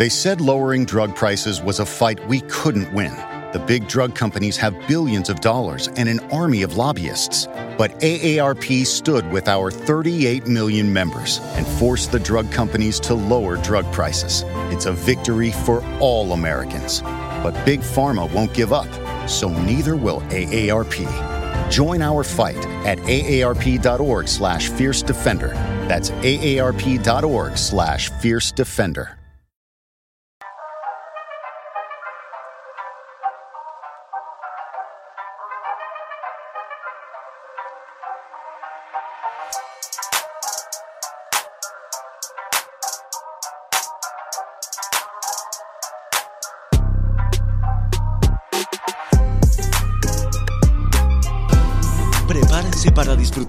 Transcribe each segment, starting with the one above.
They said lowering drug prices was a fight we couldn't win. The big drug companies have billions of dollars and an army of lobbyists. But AARP stood with our 38 million members and forced the drug companies to lower drug prices. It's a victory for all Americans. But Big Pharma won't give up, so neither will AARP. Join our fight at aarp.org slash fierce defender. That's aarp.org slash fierce defender.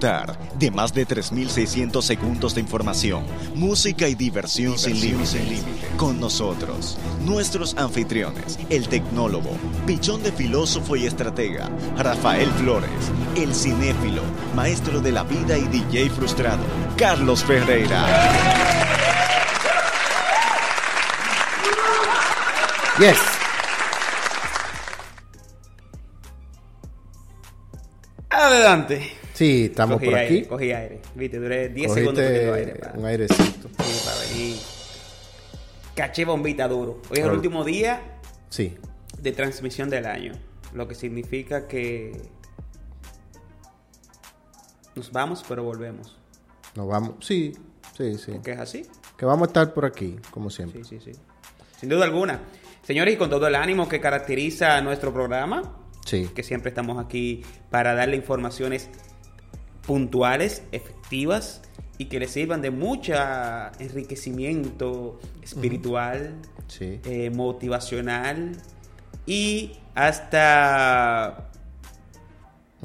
Disfrutar de más de 3.600 segundos de información, música y diversión, sin límites. Con nosotros, nuestros anfitriones, el tecnólogo, pichón de filósofo y estratega, Rafael Flores, el cinéfilo, maestro de la vida y DJ frustrado, Carlos Ferreira. Yes. Adelante. Sí, estamos Cogí por aire, aquí. Cogí aire. Viste, duré 10 Cogiste segundos cogiendo aire. para- un airecito. Sí, para venir. Caché bombita duro. Hoy es el último día Sí. de transmisión del año. Lo que significa que nos vamos, pero volvemos. Nos vamos. Sí, sí, sí. Porque es así. Que vamos a estar por aquí, como siempre. Sí, sí, sí. Sin duda alguna. Señores, y con todo el ánimo que caracteriza a nuestro programa, Sí. que siempre estamos aquí para darle informaciones puntuales, efectivas y que le sirvan de mucho enriquecimiento espiritual, Sí. eh, motivacional y hasta,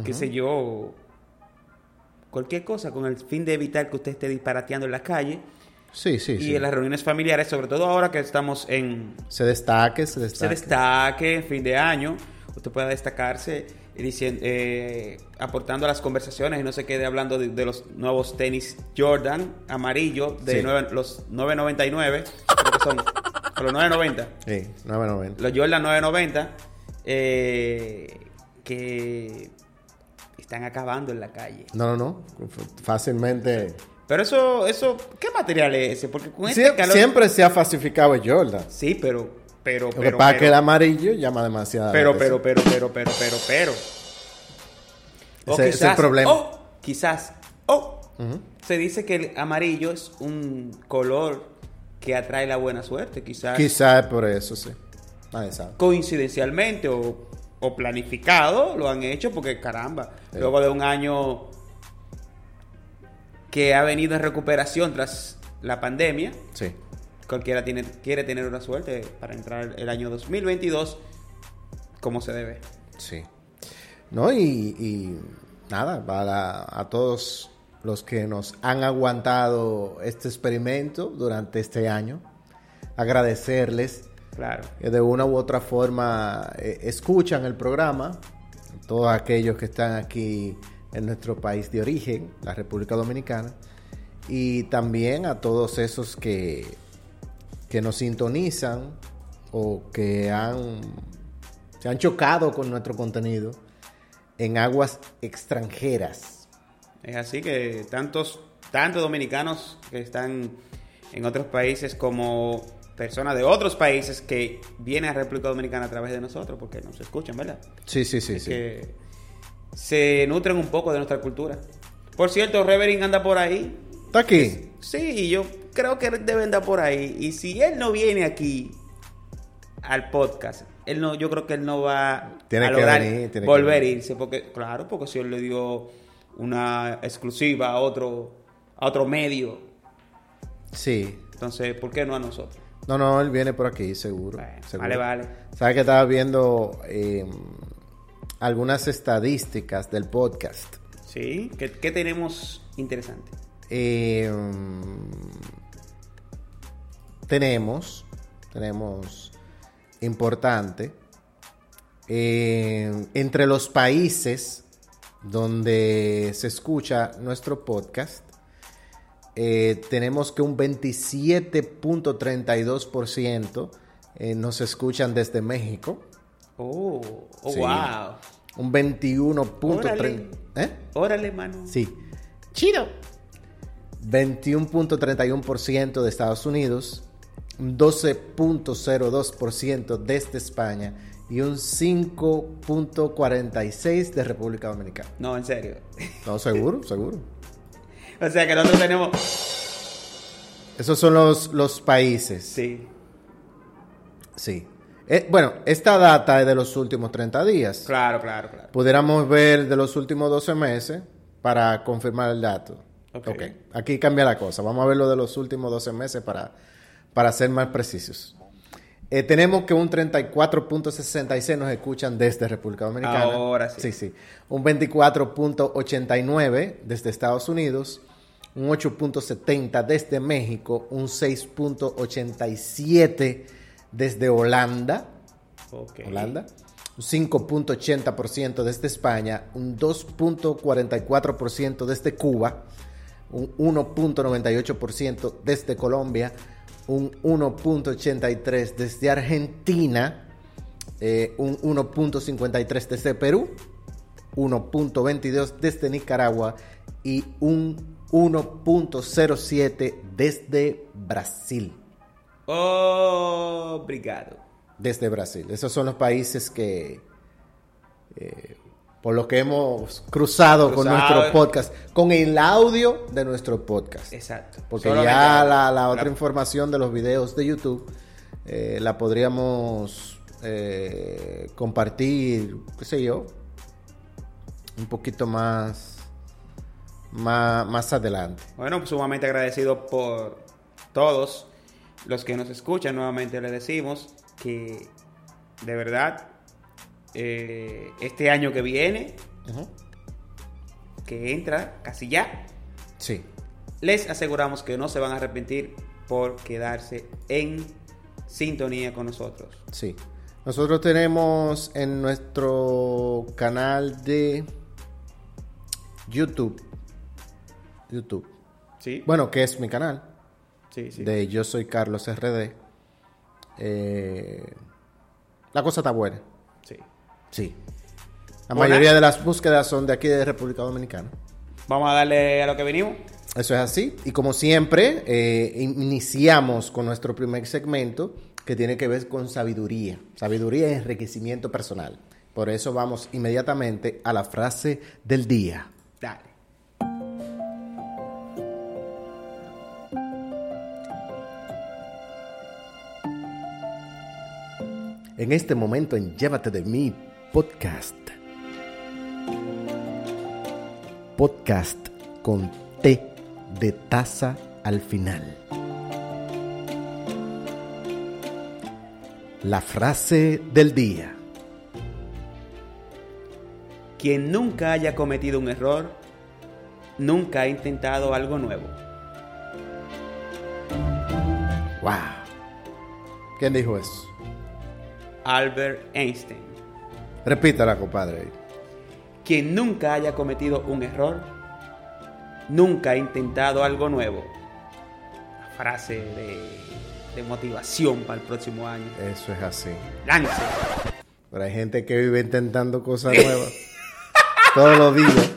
qué sé yo, cualquier cosa con el fin de evitar que usted esté disparateando en la calle Sí, sí, y sí. en las reuniones familiares, sobre todo ahora que estamos en Se destaque, se se destaque. destaque, fin de año, usted pueda destacarse diciendo, eh, aportando a las conversaciones y no se quede hablando de, de los nuevos tenis Jordan amarillo de Sí. nueve- los 999, creo que son los 990, Sí, 990. los Jordan 990 eh, que están acabando en la calle. No, no, no. Fácilmente. Pero eso, eso, ¿qué material es ese? Porque con este Sie- calor- Siempre se ha falsificado el Jordan. Sí, pero, pero, Lo que pero, es que el pero- amarillo llama demasiado. Pero, pero, pero, pero, pero, pero, pero. O Ese- ese es el problema. O quizás, o se dice que el amarillo es un color que atrae la buena suerte, quizás Quizás por eso, sí. Nadie sabe. coincidencialmente o, o planificado lo han hecho porque caramba, Sí. luego de un año que ha venido en recuperación tras la pandemia, Sí. Cualquiera tiene, quiere tener una suerte para entrar el año 2022 como se debe. Sí. No, y, y nada, para a todos los que nos han aguantado este experimento durante este año, agradecerles Claro. que de una u otra forma eh, escuchan el programa, todos aquellos que están aquí en nuestro país de origen, la República Dominicana, y también a todos esos que, que nos sintonizan o que han, se han chocado con nuestro contenido en aguas extranjeras. Es así que tantos, tantos dominicanos que están en otros países como personas de otros países que vienen a República Dominicana a través de nosotros porque nos escuchan, ¿verdad? Sí, sí, sí, sí. Que se nutren un poco de nuestra cultura. Por cierto, Revering anda por ahí. Está aquí. Sí, yo creo que debe andar por ahí. Y si él no viene aquí al podcast, él no, yo creo que él no va Tiene a que lograr venir, tiene que volver a irse. Porque, claro, porque si él le dio una exclusiva a otro, a otro medio, Sí. entonces, ¿por qué no a nosotros? No, no, él viene por aquí, seguro. Bueno, seguro. vale, vale. Sabes que estaba viendo eh, algunas estadísticas del podcast. ¿Sí? ¿Qué, qué tenemos interesante? Eh, tenemos, tenemos importante, eh, entre los países donde se escucha nuestro podcast, eh, tenemos que un 27.32% eh, nos escuchan desde México. Oh, oh Sí. wow. Un 21.30%. Órale. ¿Eh? Órale, mano. Sí. Chido. 21.31% de Estados Unidos, un 12.02% desde España y un 5.46% de República Dominicana. No, en serio. No, seguro, seguro. o sea que nosotros tenemos. Esos son los, los países. Sí. Sí. Eh, bueno, esta data es de los últimos 30 días. Claro, claro, claro. Pudiéramos ver de los últimos 12 meses para confirmar el dato. Ok. ok. Aquí cambia la cosa. Vamos a ver lo de los últimos 12 meses para, para ser más precisos. Eh, tenemos que un 34.66 nos escuchan desde República Dominicana. Ahora sí. Sí, sí. Un 24.89 desde Estados Unidos. Un 8.70 desde México. Un 6.87 desde Holanda. Ok. Holanda, un 5.80% desde España, un 2.44% desde Cuba, un 1.98% desde Colombia, un 1.83% desde Argentina, eh, un 1.53% desde Perú, 1.22% desde Nicaragua y un 1.07% desde Brasil Obrigado. desde Brasil. Esos son los países que, eh, por lo que hemos cruzado, con nuestro podcast, con el audio de nuestro podcast. Exacto. Porque Solamente ya la, la otra la- información de los videos de YouTube eh, la podríamos eh, compartir, qué sé yo, un poquito más, más, más adelante. Bueno, sumamente agradecido por todos los que nos escuchan. Nuevamente les decimos que de verdad eh, este año que viene, que entra casi ya, Sí. les aseguramos que no se van a arrepentir por quedarse en sintonía con nosotros. Sí. Nosotros tenemos en nuestro canal de YouTube. YouTube. ¿Sí? Bueno, que es mi canal. sí, sí. De Yo Soy Carlos RD. Eh, la cosa está buena. Sí. La Hola. mayoría de las búsquedas son de aquí de República Dominicana. Vamos a darle a lo que venimos. Eso es así. Y como siempre, eh, iniciamos con nuestro primer segmento que tiene que ver con sabiduría. Sabiduría y enriquecimiento personal. Por eso vamos inmediatamente a la frase del día. Dale. En este momento en Llévate de mí podcast. Podcast con T de taza al final. La frase del día. Quien nunca haya cometido un error, nunca ha intentado algo nuevo. Wow. ¿Quién dijo eso? Albert Einstein. Repítala, compadre. Quien nunca haya cometido un error, nunca ha intentado algo nuevo. Frase de, de motivación para el próximo año. Eso es así. Lance. Pero hay gente que vive intentando cosas nuevas. Todos los días.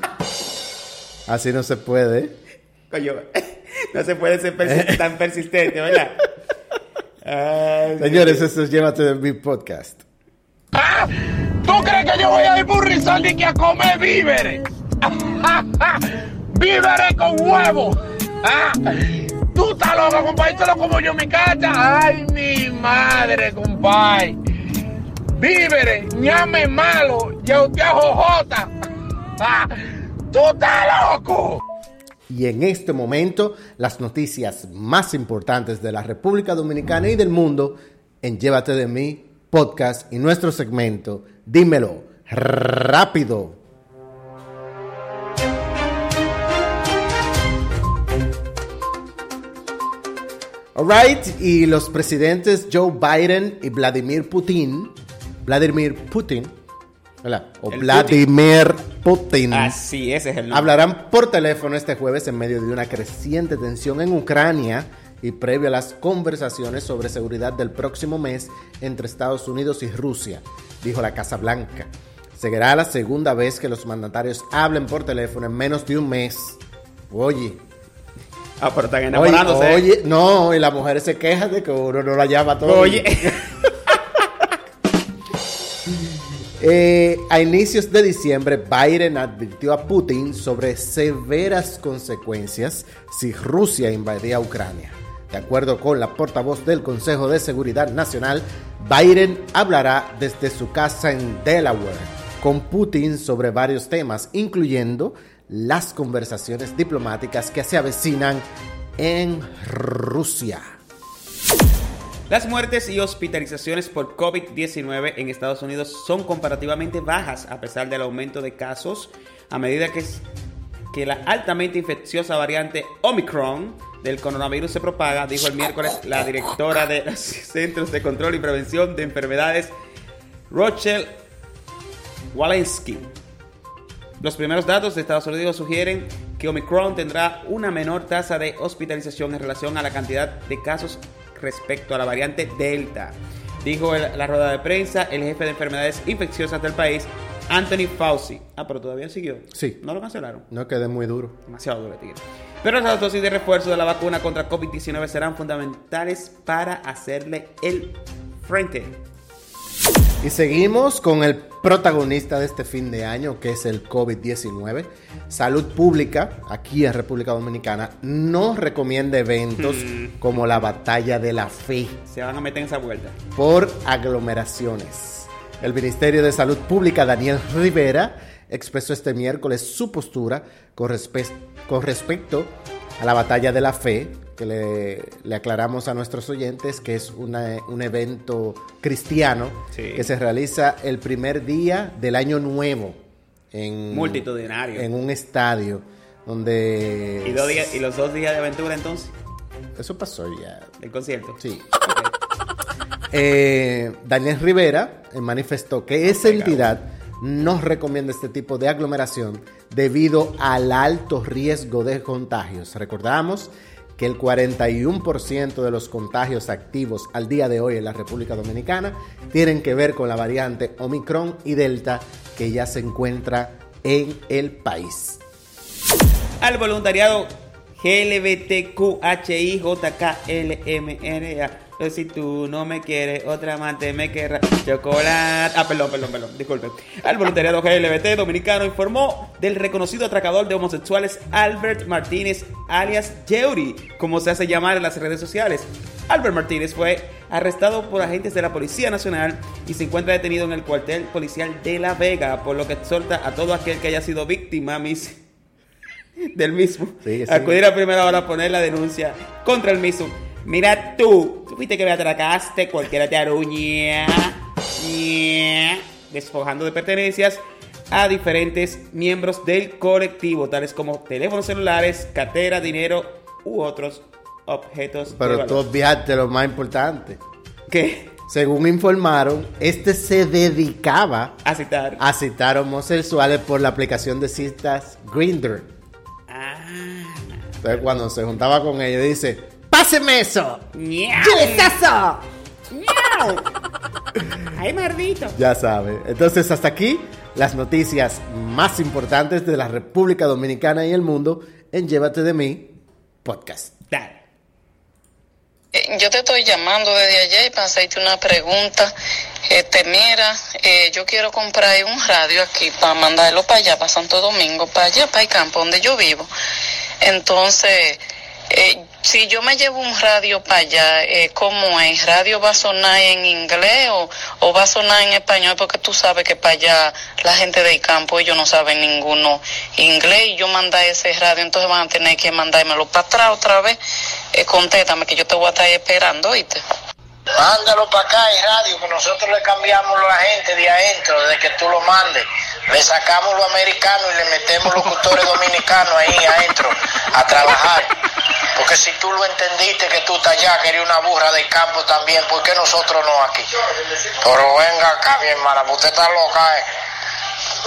Así no se puede. Coño, no se puede ser tan persistente, ¿verdad? Ay, Señores, eso es Llévate de mi podcast. ¿Tú crees que yo voy a ir por Rizal y que a comer víveres? ¡Víveres con huevo! Ah, Tú estás loco, compadre, tú lo como yo en mi casa. ¡Ay, mi madre, compadre! Víveres, ñame malo, ya usted jojota. Ah, ¡Tú estás loco! Y en este momento, las noticias más importantes de la República Dominicana y del mundo en Llévate de mí podcast y nuestro segmento Dímelo rápido. Alright, y los presidentes Joe Biden y Vladimir Putin, Vladimir Putin, ¿verdad? O El Vladimir Putin. Así, ese es el nombre. Hablarán por teléfono este jueves en medio de una creciente tensión en Ucrania y previo a las conversaciones sobre seguridad del próximo mes entre Estados Unidos y Rusia, dijo la Casa Blanca. Será la segunda vez que los mandatarios hablen por teléfono en menos de un mes. Oye, Ah, pero están oye, enamorándose. oye, no, y las mujeres se quejan de que uno no la llama todo. Oye. Eh, a inicios de diciembre, Biden advirtió a Putin sobre severas consecuencias si Rusia invadía Ucrania. De acuerdo con la portavoz del Consejo de Seguridad Nacional, Biden hablará desde su casa en Delaware con Putin sobre varios temas, incluyendo las conversaciones diplomáticas que se avecinan en Rusia. Las muertes y hospitalizaciones por COVID-19 en Estados Unidos son comparativamente bajas a pesar del aumento de casos a medida que, que la altamente infecciosa variante Omicron del coronavirus se propaga, dijo el miércoles la directora de los Centros de Control y Prevención de Enfermedades, Rochelle Walensky. Los primeros datos de Estados Unidos sugieren que Omicron tendrá una menor tasa de hospitalización en relación a la cantidad de casos respecto a la variante Delta. Dijo en la rueda de prensa el jefe de enfermedades infecciosas del país, Anthony Fauci. Ah, pero todavía siguió. Sí. No lo cancelaron. No quede muy duro. Demasiado duro, tigre. Pero las dosis de refuerzo de la vacuna contra COVID-19 serán fundamentales para hacerle el frente. Y seguimos con el protagonista de este fin de año, que es el COVID-19. Salud Pública, aquí en República Dominicana, no recomienda eventos como la Batalla de la Fe Se van a meter en esa vuelta. por aglomeraciones. El Ministerio de Salud Pública, Daniel Rivera, expresó este miércoles su postura con, respe- con respecto a la Batalla de la Fe, que le, le aclaramos a nuestros oyentes que es una- un evento cristiano Sí. que se realiza el primer día del año nuevo en, Multitudinario. en un estadio donde... ¿Y, dos días- y los dos días de aventura entonces Eso pasó ya. del concierto. Sí. Ok. Eh, Daniel Rivera eh, manifestó que esa entidad no recomienda este tipo de aglomeración debido al alto riesgo de contagios. Recordamos que el 41% de los contagios activos al día de hoy en la República Dominicana tienen que ver con la variante Omicron y Delta que ya se encuentra en el país. Al voluntariado GLBTQHIJKLMNA. Pero si tú no me quieres, otra amante me querrá. Chocolate. Ah, perdón, perdón, perdón. Disculpe. Al voluntariado GLBT dominicano informó del reconocido atracador de homosexuales Albert Martínez, alias Yeuri, como se hace llamar en las redes sociales. Albert Martínez fue arrestado por agentes de la Policía Nacional y se encuentra detenido en el cuartel policial de La Vega, por lo que exhorta a todo aquel que haya sido víctima, mis del mismo. Sí, sí. Acudir a primera hora a poner la denuncia contra el mismo. Mira tú, tú fuiste que me atracaste, cualquiera te aruña, ña, despojando de pertenencias a diferentes miembros del colectivo, tales como teléfonos celulares, cartera, dinero u otros objetos de Pero tú obviaste lo más importante. ¿Qué? Según informaron, este se dedicaba A citar. a citar homosexuales por la aplicación de citas Grindr. Ah. Entonces cuando se juntaba con ellos dice, ¡páseme eso! ¡Chilezazo! Ay, mardito. Ya sabe. Entonces hasta aquí las noticias más importantes de la República Dominicana y el mundo en Llévate de mí podcast. Dale. Eh, Yo te estoy llamando desde allá y para hacerte una pregunta. Este, mira, eh, yo quiero comprar un radio aquí para mandarlo para allá, para Santo Domingo, para allá, para el campo donde yo vivo. Entonces, eh, si yo me llevo un radio para allá, eh, ¿cómo es? ¿Radio va a sonar en inglés o, o va a sonar en español? Porque tú sabes que para allá la gente del campo, ellos no saben ninguno inglés y yo mandar ese radio, entonces van a tener que mandármelo para atrás otra vez. Eh, contéstame que yo te voy a estar esperando, ¿oíste? Mándalo para acá en radio, que nosotros le cambiamos la gente de adentro, desde que tú lo mandes. Le sacamos lo americano y le metemos locutores dominicanos ahí adentro a trabajar. Porque si tú lo entendiste que tú estás allá, que eres una burra del campo también, ¿por qué nosotros no aquí? Pero venga acá, mi hermana, pues usted está loca, ¿eh?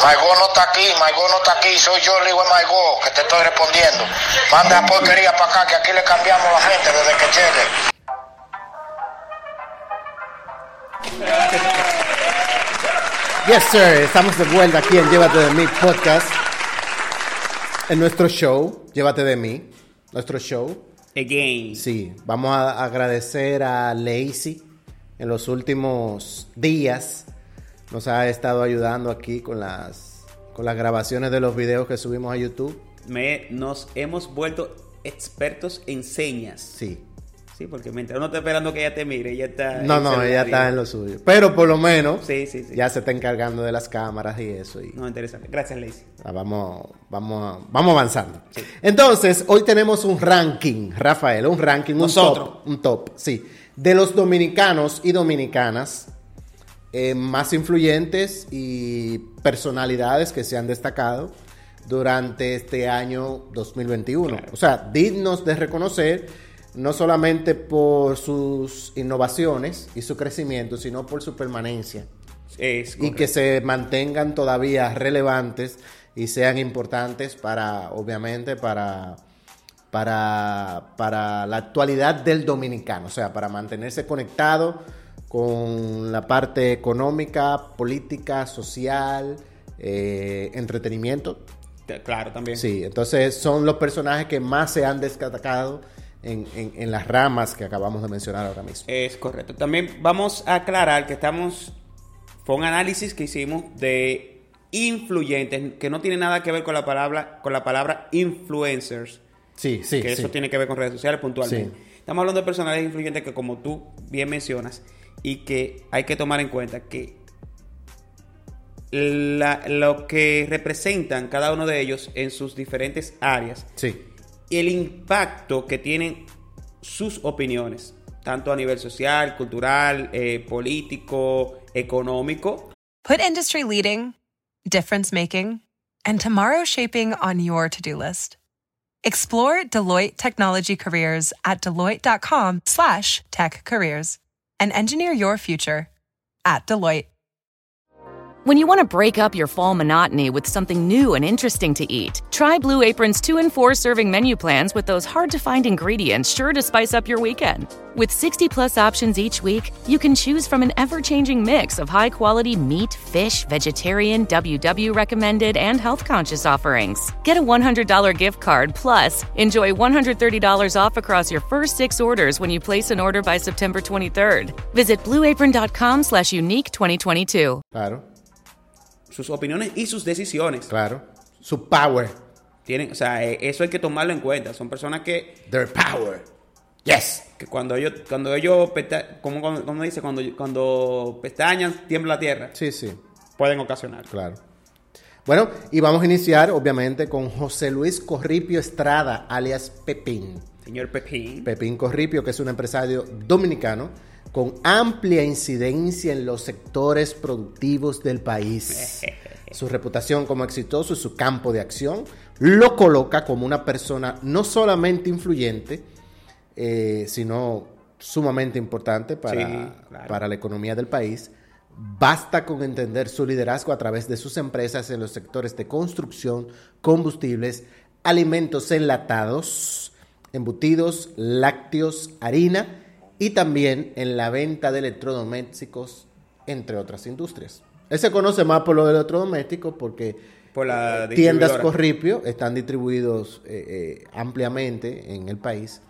Maigó no está aquí, Maigó no está aquí, soy yo, Liwe Maigó, que te estoy respondiendo. Manda porquería para acá, que aquí le cambiamos la gente desde que llegue. Yes, sir. Estamos de vuelta aquí en Llévate de mí podcast. En nuestro show, Llévate de mí. Nuestro show. Again. Sí, vamos a agradecer a Lacey en los últimos días. Nos ha estado ayudando aquí con las, con las grabaciones de los videos que subimos a YouTube. Me, nos hemos vuelto expertos en señas. Sí. Sí, porque mientras uno está esperando que ella te mire, ella está. No, no, ella está en lo suyo. Pero por lo menos Sí, sí, sí. ya se está encargando de las cámaras y eso. Y No, interesante. Gracias, Lacey. Ah, Vamos, vamos, vamos avanzando. Entonces, hoy tenemos un ranking, Rafael, un ranking, un top, un top, sí, de los dominicanos y dominicanas eh, más influyentes y personalidades que se han destacado durante este año 2021. O sea, dignos de reconocer no solamente por sus innovaciones y su crecimiento, sino por su permanencia Es y que se mantengan todavía relevantes y sean importantes para, obviamente, para, para, para la actualidad del dominicano, o sea, para mantenerse conectado con la parte económica, política, social, eh, entretenimiento. Claro, también. Sí, entonces son los personajes que más se han destacado en, en- en las ramas que acabamos de mencionar ahora mismo. Es correcto. También vamos a aclarar que estamos. Fue un análisis que hicimos de influyentes, que no tiene nada que ver con la palabra, con la palabra influencers. Sí, sí, que sí. eso tiene que ver con redes sociales puntualmente. Sí. Estamos hablando de personajes influyentes que, como tú bien mencionas, y que hay que tomar en cuenta que la- lo que representan cada uno de ellos en sus diferentes áreas Sí, el impacto que tienen sus opiniones, tanto a nivel social, cultural, eh, político, económico. Put industry leading, difference making, and tomorrow shaping on your to do list. Explore Deloitte Technology Careers at Deloitte.com slash tech careers and engineer your future at Deloitte. When you want to break up your fall monotony with something new and interesting to eat, try Blue Apron's 2 and 4 serving menu plans with those hard to find ingredients sure to spice up your weekend. With 60 plus options each week, you can choose from an ever changing mix of high quality meat, fish, vegetarian, WW recommended, and health conscious offerings. Get a $100 gift card plus enjoy $130 off across your first six orders when you place an order by September 23rd. Visit blueapron.com slash unique 2022. claro, Sus opiniones y sus decisiones. claro. Su power. Tienen, o sea, eh, eso hay que tomarlo en cuenta. Son personas que, Their power. Yes. que cuando ellos, cuando ellos, como, como dice, cuando, cuando pestañan, tiembla la tierra, Sí, sí, pueden ocasionar. claro. Bueno, y vamos a iniciar, obviamente, con José Luis Corripio Estrada, alias Pepín. Señor Pepín. Pepín Corripio, que es un empresario dominicano con amplia incidencia en los sectores productivos del país. Su reputación como exitoso y su campo de acción lo coloca como una persona no solamente influyente, eh, sino sumamente importante para, Sí, claro. para la economía del país. Basta con entender su liderazgo a través de sus empresas en los sectores de construcción, combustibles, alimentos enlatados, embutidos, lácteos, harina y también en la venta de electrodomésticos, entre otras industrias. Él se conoce más por los electrodomésticos porque Por la tiendas distribuidora. Corripio están distribuidos eh, eh, ampliamente en el país,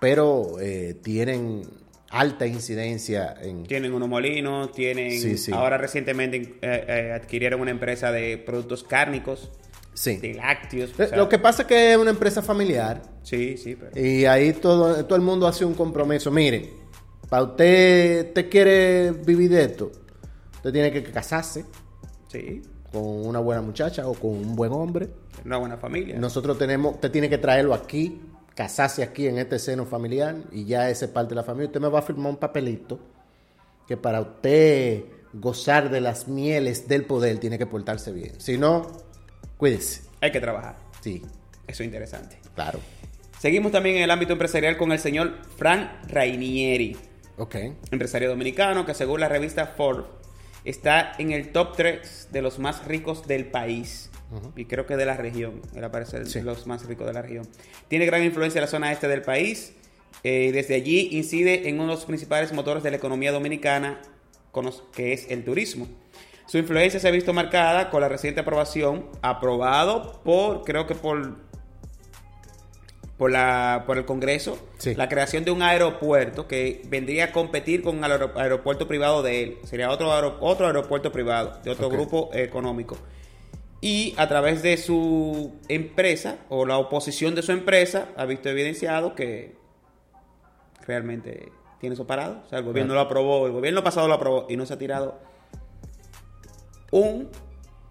pero eh, tienen alta incidencia en... Tienen unos molinos, tienen... Sí, sí. Ahora recientemente eh, eh, adquirieron una empresa de productos cárnicos, Sí. de lácteos. o Eh, sea, Lo que pasa es que es una empresa familiar Sí, sí, pero... y ahí todo, todo el mundo hace un compromiso. Mire, para usted, usted quiere vivir de esto, usted tiene que casarse Sí, con una buena muchacha o con un buen hombre. una buena familia. Nosotros tenemos, usted tiene que traerlo aquí, casarse aquí en este seno familiar y ya ese es parte de la familia. Usted me va a firmar un papelito que para usted gozar de las mieles del poder tiene que portarse bien. Si no, cuídese. Hay que trabajar. Sí, Eso es interesante. claro. Seguimos también en el ámbito empresarial con el señor Frank Rainieri, Ok. empresario dominicano que según la revista Forbes está en el top 3 de los más ricos del país. Y creo que de la región. Él aparece de los más ricos de la región. Tiene gran influencia en la zona este del país. Eh, desde allí incide en uno de los principales motores de la economía dominicana, que es el turismo. Su influencia se ha visto marcada con la reciente aprobación, aprobado por, creo que por, por, la, por el Congreso, la creación de un aeropuerto que vendría a competir con el aeropuerto privado de él. Sería otro, otro aeropuerto privado, de otro grupo económico. Y a través de su empresa, o la oposición de su empresa, ha visto evidenciado que realmente tiene eso parado. O sea, el gobierno lo aprobó, el gobierno pasado lo aprobó y no se ha tirado un,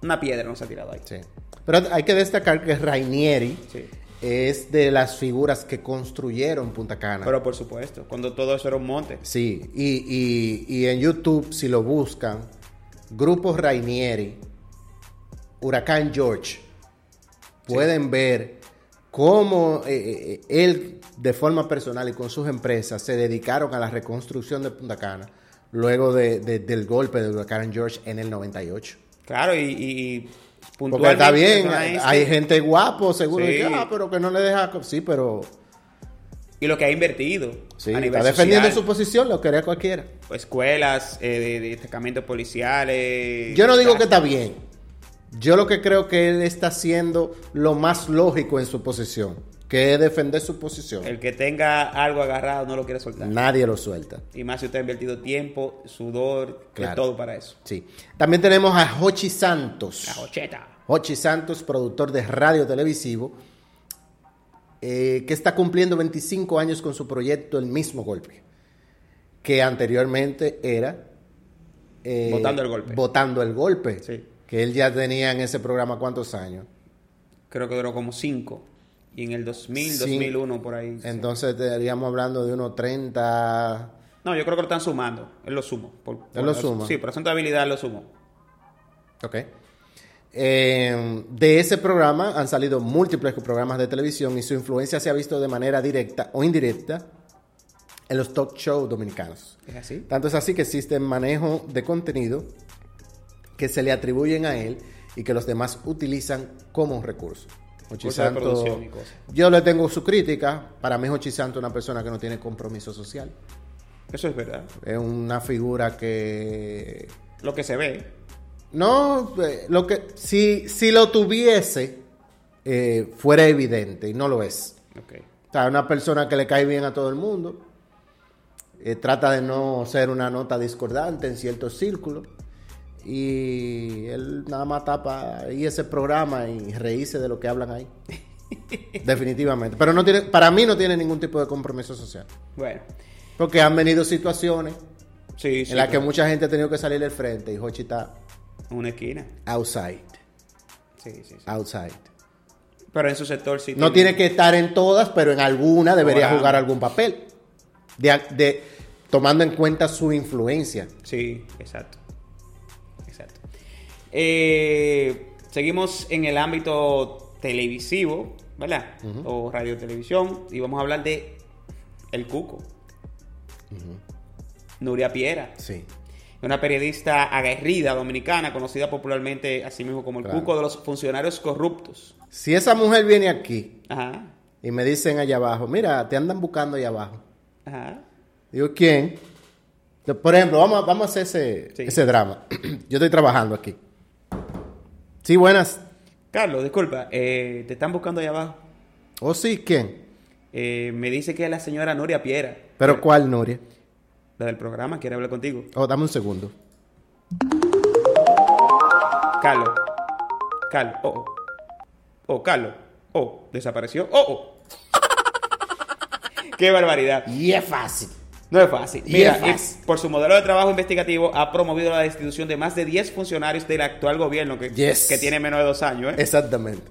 una piedra, no se ha tirado ahí. Sí. Pero hay que destacar que Rainieri es de las figuras que construyeron Punta Cana. Pero por supuesto, cuando todo eso era un monte. Sí, y, y, en YouTube, si lo buscan, Grupo Rainieri, Huracán George, pueden ver cómo eh, eh, él de forma personal y con sus empresas se dedicaron a la reconstrucción de Punta Cana luego del golpe de Huracán George en el 98. Claro, y, Porque está bien, hay gente guapo, seguro, que, ah, pero que no le deja... Sí, pero... Y lo que ha invertido. Sí, está defendiendo su posición, lo quería cualquiera. Escuelas, eh, de, de destacamentos policiales. Yo no digo que está bien. Yo lo que creo que él está haciendo lo más lógico en su posición, que defender su posición. El que tenga algo agarrado no lo quiere soltar. Nadie lo suelta. Y más si usted ha invertido tiempo, sudor, todo para eso. Sí. También tenemos a Hochi Santos. La Hocheta. Hochi Santos, productor de radio televisivo, eh, que está cumpliendo 25 años con su proyecto El mismo golpe, que anteriormente era... Eh, votando el golpe. Votando el golpe. Sí que él ya tenía en ese programa cuántos años. Creo que duró como cinco. Y en el 2000, 2001, por ahí. Entonces estaríamos hablando de unos 30... No, yo creo que lo están sumando. Él lo sumo. Por, él lo suma. Sí, por asunto de habilidad lo sumo. Ok. Eh, de ese programa han salido múltiples programas de televisión y su influencia se ha visto de manera directa o indirecta en los talk shows dominicanos. ¿Es así? Tanto es así que existe manejo de contenido que se le atribuyen a él y que los demás utilizan como recurso. Yo le tengo su crítica. Para mí, Hochi Santo es una persona que no tiene compromiso social. Eso es verdad. Es una figura que. Lo que se ve. No, eh, lo que. Si, si lo tuviese, eh, fuera evidente, y no lo es. Okay. O sea, una persona que le cae bien a todo el mundo. Eh, trata de no ser una nota discordante en ciertos círculos y él nada más tapa ahí ese programa y reírse de lo que hablan ahí. Definitivamente. Pero no tiene, para mí no tiene ningún tipo de compromiso social. Bueno. Porque han venido situaciones sí, en las que mucha gente ha tenido que salir del frente y Hochi está... Una esquina. Outside. Sí, sí, sí. Outside. Pero en su sector sí. No tiene, que estar en todas, pero en alguna debería jugar algún papel. de, tomando en cuenta su influencia. Sí, exacto. Eh, seguimos en el ámbito televisivo, ¿verdad? O radio televisión. Y vamos a hablar de El Cuco. Nuria Piera. Sí. Una periodista aguerrida dominicana, conocida popularmente así mismo como el Cuco de los funcionarios corruptos. Si esa mujer viene aquí y me dicen allá abajo, mira, te andan buscando allá abajo. Ajá. Digo, ¿quién? Por ejemplo, vamos, vamos a hacer ese, ese drama. Yo estoy trabajando aquí. Sí, buenas. Carlos, disculpa, eh, te están buscando allá abajo. ¿Oh, sí? ¿Quién? Eh, me dice que es la señora Nuria Piera. ¿Pero cuál Nuria? La del programa, quiere hablar contigo. Oh, dame un segundo. Carlos. Carlos. Oh, oh. Oh, Carlos. Oh, desapareció. Oh, oh. Qué barbaridad. Y es fácil. No es fácil. Mira, por su modelo de trabajo investigativo ha promovido la destitución de más de 10 funcionarios del actual gobierno que, que tiene menos de dos años. ¿eh? Exactamente.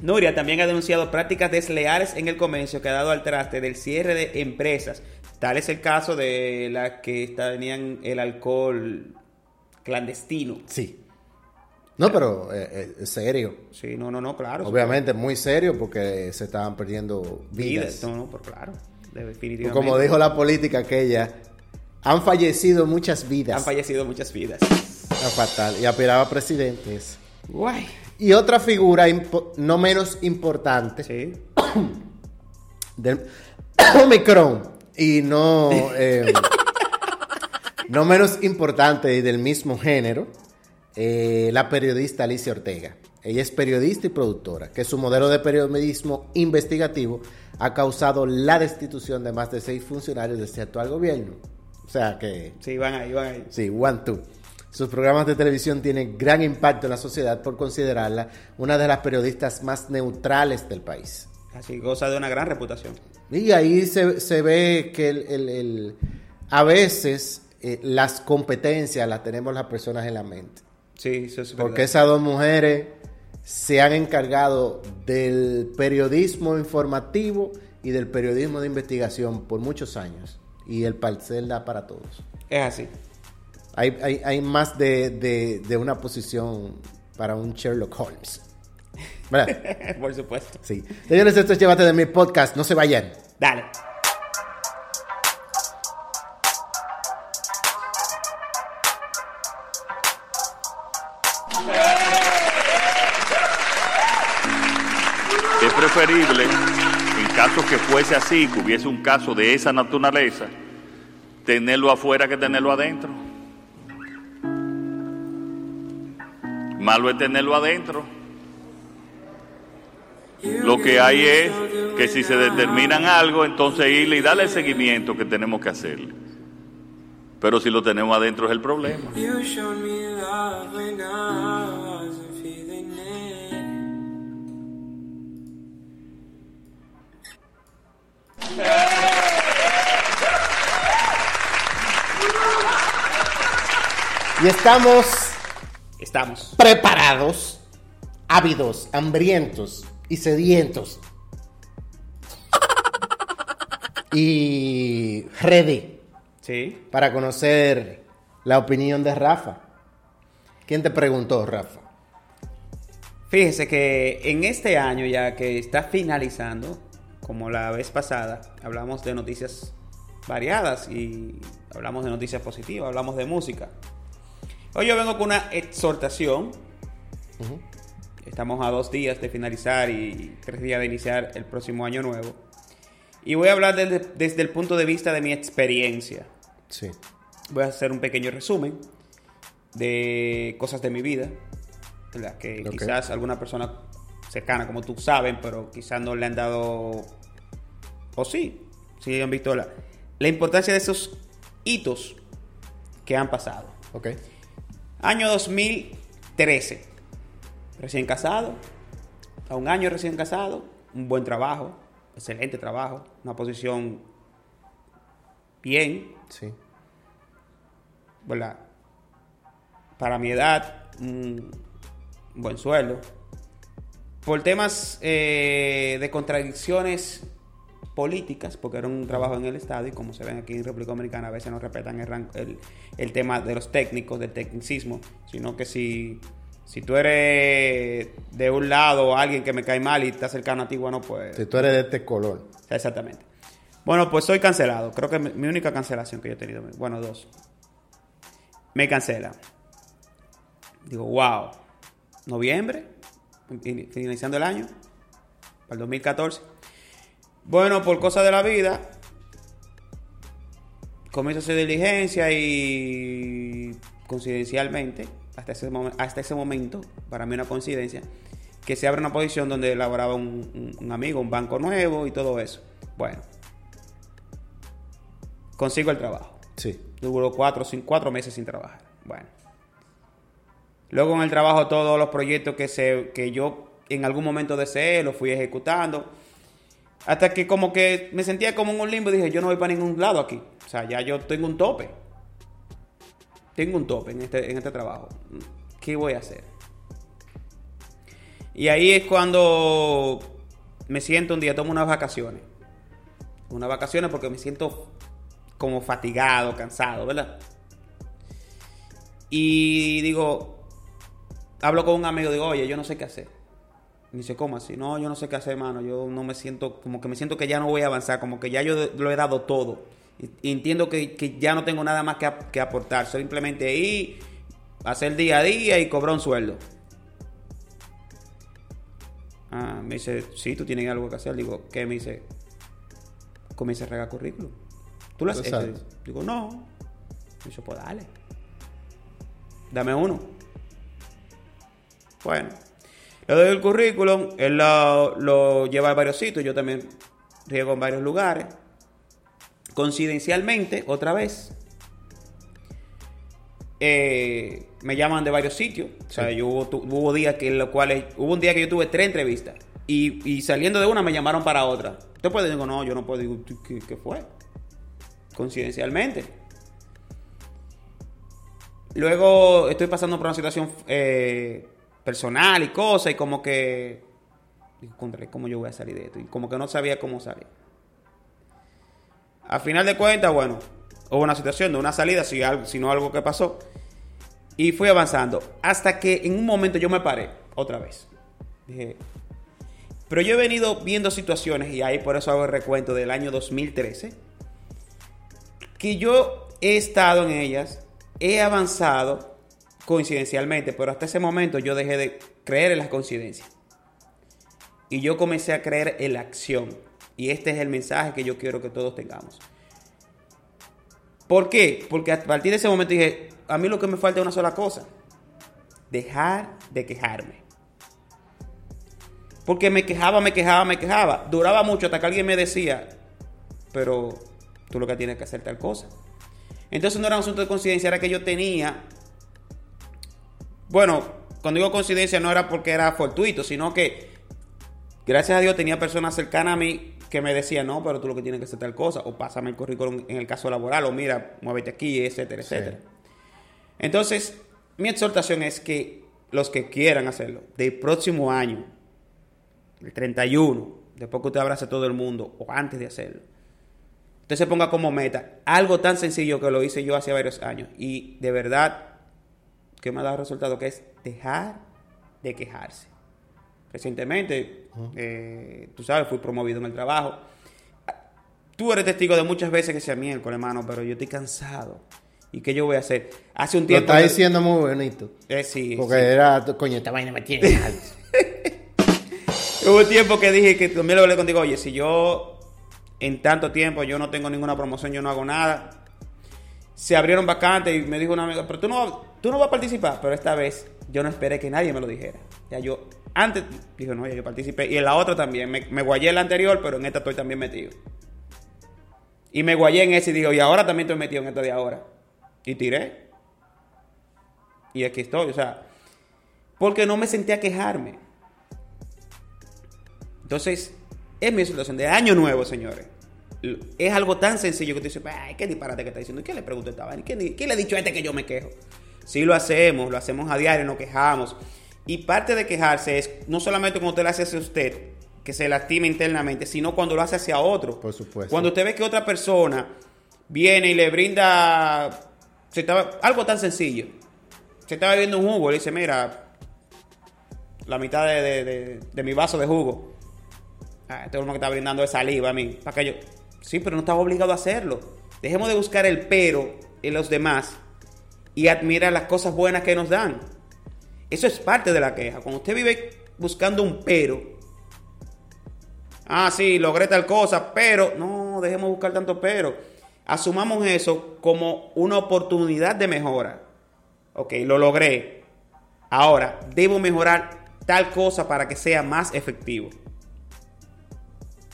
Nuria también ha denunciado prácticas desleales en el comercio que ha dado al traste del cierre de empresas. Tal es el caso de las que tenían el alcohol clandestino. Sí. No, pero eh, eh, es serio. Sí, no, no, no, claro. Obviamente muy serio porque se estaban perdiendo vidas. No, no, por claro. Como dijo la política aquella, han fallecido muchas vidas. Han fallecido muchas vidas. Era fatal. Y aspiraba a presidentes. Guay. Y otra figura no menos importante Sí. del Omicron y no eh, no menos importante y del mismo género, eh, la periodista Alicia Ortega. Ella es periodista y productora, que su modelo de periodismo investigativo ha causado la destitución de más de seis funcionarios de este actual gobierno. O sea que Sí, van ahí, van ahí. Sí, one, two. Sus programas de televisión tienen gran impacto en la sociedad por considerarla una de las periodistas más neutrales del país. Así goza de una gran reputación. Y ahí se, se ve que el, el- el- a veces eh, las competencias las tenemos las personas en la mente. Sí, eso es Porque verdad. esas dos mujeres se han encargado del periodismo informativo y del periodismo de investigación por muchos años. Y el parcel da para todos. Es así. Hay, hay, hay más de, de- de una posición para un Sherlock Holmes. ¿Verdad? Por supuesto. Sí. Señores, esto es Llévate de mi podcast. No se vayan. Dale. Preferible, en caso que fuese así, que hubiese un caso de esa naturaleza, tenerlo afuera que tenerlo adentro. Malo es tenerlo adentro. Lo que hay es que si se determinan algo, entonces irle y darle el seguimiento que tenemos que hacerle. Pero si lo tenemos adentro es el problema. Y estamos Estamos. preparados, ávidos, hambrientos y sedientos. y ready Sí. para conocer la opinión de Rafa. ¿Quién te preguntó, Rafa? Fíjese que en este año ya que está finalizando, como la vez pasada, hablamos de noticias variadas y hablamos de noticias positivas, hablamos de música. Hoy yo vengo con una exhortación. Estamos a dos días de finalizar y tres días de iniciar el próximo año nuevo. Y voy a hablar desde, desde el punto de vista de mi experiencia. Sí. Voy a hacer un pequeño resumen de cosas de mi vida, ¿verdad? que Ok. quizás alguna persona cercana como tú saben, pero quizás no le han dado, o sí, sí han visto la, la importancia de esos hitos que han pasado. Ok. Año 2013, recién casado, a un año recién casado, un buen trabajo, excelente trabajo, una posición bien, Sí. ¿verdad? Para mi edad, un buen sueldo. Por temas eh, de contradicciones políticas, porque era un trabajo en el Estado y como se ven aquí en República Dominicana, a veces no respetan el, ran- el, el tema de los técnicos, del tecnicismo, sino que si, si tú eres de un lado alguien que me cae mal y está cercano a ti, bueno, pues... Si tú eres de este color. Exactamente. Bueno, pues soy cancelado. Creo que mi, mi única cancelación que yo he tenido, bueno, dos. Me cancela. Digo, wow. Noviembre, fin- finalizando el año, para el 2014. Bueno, por cosas de la vida, comienzo a hacer diligencia y coincidencialmente, hasta ese, hasta ese momento, para mí una coincidencia, que se abre una posición donde elaboraba un, amigo, un banco nuevo y todo eso. Bueno, consigo el trabajo. Sí. Duró cuatro, cuatro meses sin trabajar. Bueno. Luego en el trabajo todos los proyectos que, se, que yo en algún momento deseé, los fui ejecutando. Hasta que como que me sentía como en un limbo. Dije, yo no voy para ningún lado aquí. O sea, ya yo tengo un tope. Tengo un tope en este, en este trabajo. ¿Qué voy a hacer? Y ahí es cuando me siento un día, tomo unas vacaciones. Unas vacaciones porque me siento como fatigado, cansado, ¿verdad? Y digo, hablo con un amigo, digo, oye, yo no sé qué hacer. Me dice, ¿cómo así? No, yo no sé qué hacer, hermano. Yo no me siento, como que me siento que ya no voy a avanzar, como que ya yo lo he dado todo. Y, y entiendo que, que ya no tengo nada más que, ap- que aportar. Simplemente ir, hacer día a día y cobrar un sueldo. Ah, me dice, sí, tú tienes algo que hacer. Digo, ¿qué? Me dice, comienza a regar currículum. ¿Tú lo has hecho? Digo, no. Me dice, pues dale. Dame uno. Bueno, le doy el currículum, él lo, lo lleva a varios sitios, yo también riego en varios lugares. Coincidencialmente, otra vez, eh, me llaman de varios sitios. O sea, yo hubo, tu- hubo días que en los cuales, hubo un día que yo tuve tres entrevistas y, y saliendo de una me llamaron para otra. Usted puede decir, no, yo no puedo. Digo, ¿qué, qué fue? Coincidencialmente. Luego estoy pasando por una situación eh, personal y cosas, y como que. Digo, "Contra, ¿cómo yo voy a salir de esto? Y como que no sabía cómo salir. A final de cuentas, bueno, hubo una situación de una salida, si sino algo que pasó. Y fui avanzando. Hasta que en un momento yo me paré, otra vez. Pero yo he venido viendo situaciones, y ahí por eso hago el recuento del año 2013 que yo he estado en ellas, he avanzado coincidencialmente, pero hasta ese momento yo dejé de creer en las coincidencias. Y yo comencé a creer en la acción. Y este es el mensaje que yo quiero que todos tengamos. ¿Por qué? Porque a partir de ese momento dije, a mí lo que me falta es una sola cosa. Dejar de quejarme. Porque me quejaba, me quejaba, me quejaba. Duraba mucho hasta que alguien me decía, pero tú lo que tienes que hacer tal cosa. Entonces no era un asunto de coincidencia, era que yo tenía. Bueno, cuando digo coincidencia no era porque era fortuito, sino que gracias a Dios tenía personas cercanas a mí que me decían, no, pero tú lo que tienes que hacer tal cosa, o pásame el currículum en el caso laboral, o mira, muévete aquí, etcétera, etcétera. Entonces, mi exhortación es que los que quieran hacerlo, del próximo año, el 31, después que usted abrace a todo el mundo, o antes de hacerlo, usted se ponga como meta algo tan sencillo que lo hice yo hace varios años, y de verdad que me ha dado resultado, que es dejar de quejarse. Recientemente, eh, tú sabes, fui promovido en el trabajo. Tú eres testigo de muchas veces que decía miércoles, hermano, pero yo estoy cansado. ¿Y qué yo voy a hacer? Hace un Lo tiempo. está que- diciendo muy bonito. Eh, sí, Porque sí. era, coño, esta vaina me tiene. Hubo un tiempo que dije que también lo hablé contigo, oye, si yo en tanto tiempo yo no tengo ninguna promoción, yo no hago nada. Se abrieron vacantes y me dijo una amiga, pero tú no, tú no vas a participar. Pero esta vez yo no esperé que nadie me lo dijera. Ya yo, antes, dije, no, ya yo participé. Y en la otra también, me, me guayé en la anterior, pero en esta estoy también metido. Y me guayé en ese y digo, y ahora también estoy metido en esta de ahora. Y tiré. Y aquí estoy, o sea, porque no me senté a quejarme. Entonces, es mi situación de año nuevo, señores. Es algo tan sencillo que tú dices, ay, qué disparate que está diciendo. ¿Y qué le pregunto a esta vaina? ¿Qué, ¿Qué le he dicho a este que yo me quejo? Sí lo hacemos, lo hacemos a diario, nos quejamos. Y parte de quejarse es no solamente cuando usted lo hace hacia usted, que se lastima internamente, sino cuando lo hace hacia otro. Por supuesto. Cuando usted ve que otra persona viene y le brinda se estaba, algo tan sencillo. Se estaba bebiendo un jugo, le dice, mira, la mitad de, de- de- de mi vaso de jugo. Ah, este es uno que está brindando de saliva a mí. Para que yo. Sí, pero no estaba obligado a hacerlo. Dejemos de buscar el pero en los demás y admirar las cosas buenas que nos dan. Eso es parte de la queja. Cuando usted vive buscando un pero, ah, sí, logré tal cosa, pero no, dejemos buscar tanto pero. Asumamos eso como una oportunidad de mejora. Ok, lo logré. Ahora, debo mejorar tal cosa para que sea más efectivo.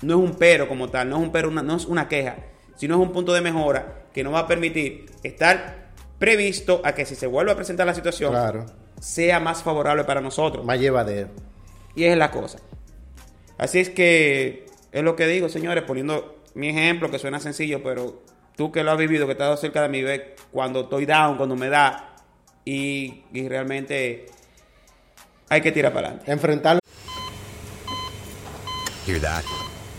No es un pero como tal, no es un pero, una- no es una queja, sino es un punto de mejora que nos va a permitir estar previsto a que si se vuelve a presentar la situación, Claro. sea más favorable para nosotros. Más llevadero. Y esa es la cosa. Así es que es lo que digo, señores, poniendo mi ejemplo que suena sencillo, pero tú que lo has vivido, que estás cerca de mí, ves cuando estoy down, cuando me da, y, y realmente hay que tirar para adelante. Enfrentarlo. Hear that?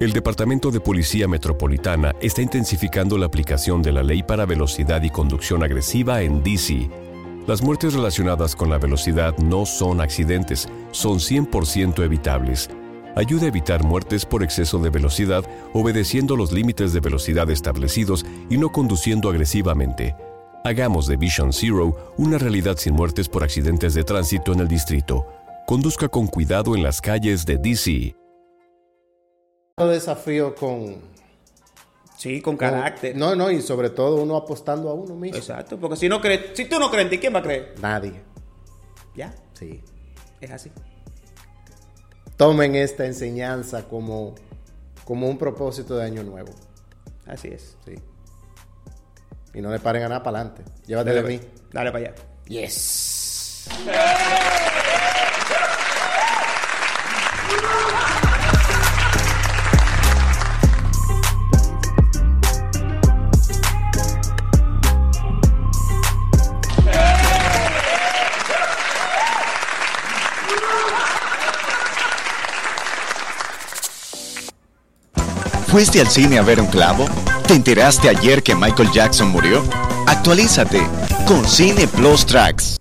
El Departamento de Policía Metropolitana está intensificando la aplicación de la ley para velocidad y conducción agresiva en DC. Las muertes relacionadas con la velocidad no son accidentes, son 100% evitables. Ayuda a evitar muertes por exceso de velocidad obedeciendo los límites de velocidad establecidos y no conduciendo agresivamente. Hagamos de Vision Zero una realidad sin muertes por accidentes de tránsito en el distrito. Conduzca con cuidado en las calles de DC. Desafío con... Sí, con carácter. No, no, y sobre todo uno apostando a uno mismo. Exacto, porque si no crees, si tú no crees en ti, ¿quién va a creer? Nadie. Ya, Sí. es así. Tomen esta enseñanza como, como un propósito de año nuevo. Así es. Sí. Y no le paren a nada para adelante. Llévate de Dale, mí. Dale para allá. Yes. ¿Fuiste al cine a ver un clavo? ¿Te enteraste ayer que Michael Jackson murió? Actualízate con Cine Plus Tracks.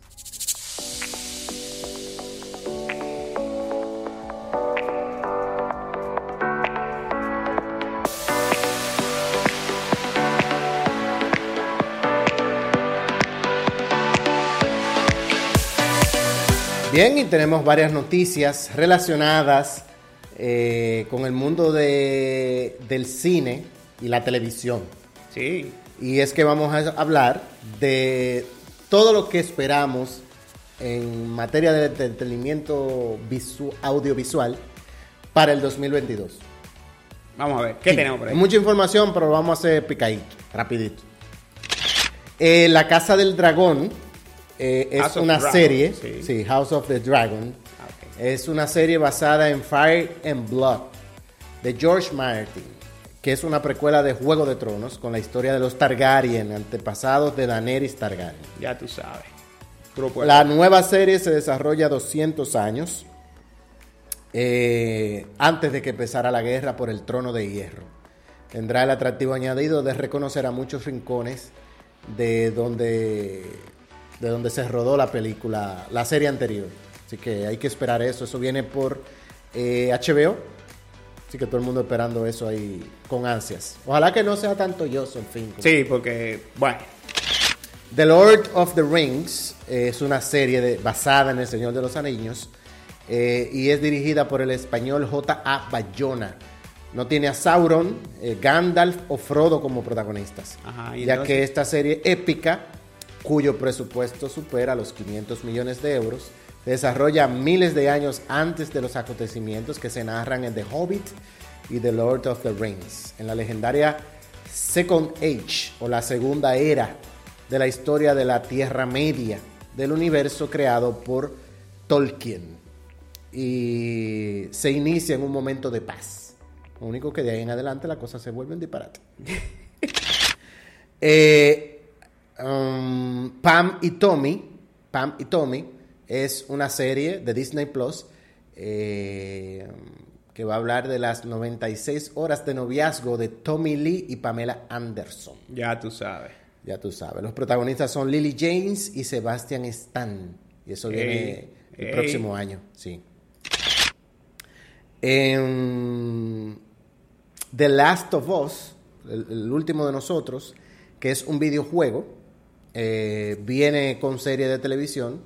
Bien, y tenemos varias noticias relacionadas eh, con el mundo de- del cine y la televisión. Sí. Y es que vamos a hablar de todo lo que esperamos en materia de entretenimiento visu- audiovisual para el 2022. Vamos a ver, ¿qué Sí, tenemos por ahí? Mucha información, pero vamos a hacer picadito, rapidito. Eh, la Casa del Dragón eh, es una serie, sí. sí, House of the Dragon. Es una serie basada en Fire and Blood de George Martin, que es una precuela de Juego de Tronos con la historia de los Targaryen, antepasados de Daenerys Targaryen. Ya tú sabes. La nueva serie se desarrolla 200 años eh, antes de que empezara la guerra por el trono de hierro. Tendrá el atractivo añadido de reconocer a muchos rincones de donde, de donde se rodó la película, la serie anterior. Así que hay que esperar eso. Eso viene por eh, HBO. Así que todo el mundo esperando eso ahí con ansias. Ojalá que no sea tanto yo, en fin. Sí, porque, bueno, The Lord of the Rings eh, es una serie de- basada en El Señor de los Anillos eh, y es dirigida por el español J.A. Bayona. No tiene a Sauron, eh, Gandalf o Frodo como protagonistas, Ajá, ¿y ya entonces? que esta serie épica, cuyo presupuesto supera los 500 millones de euros, se desarrolla miles de años antes de los acontecimientos que se narran en The Hobbit y The Lord of the Rings, en la legendaria Second Age o la segunda era de la historia de la Tierra Media, del universo creado por Tolkien. Y se inicia en un momento de paz. Lo único que de ahí en adelante la cosa se vuelve un disparate. Eh, um, Pam y Tommy, Pam y Tommy es una serie de Disney Plus eh, que va a hablar de las 96 horas de noviazgo de Tommy Lee y Pamela Anderson. ya tú sabes. Ya tú sabes. Los protagonistas son Lily James y Sebastian Stan. Y eso viene el ey. próximo año, sí. En The Last of Us, el, el último de nosotros, que es un videojuego, eh, viene con serie de televisión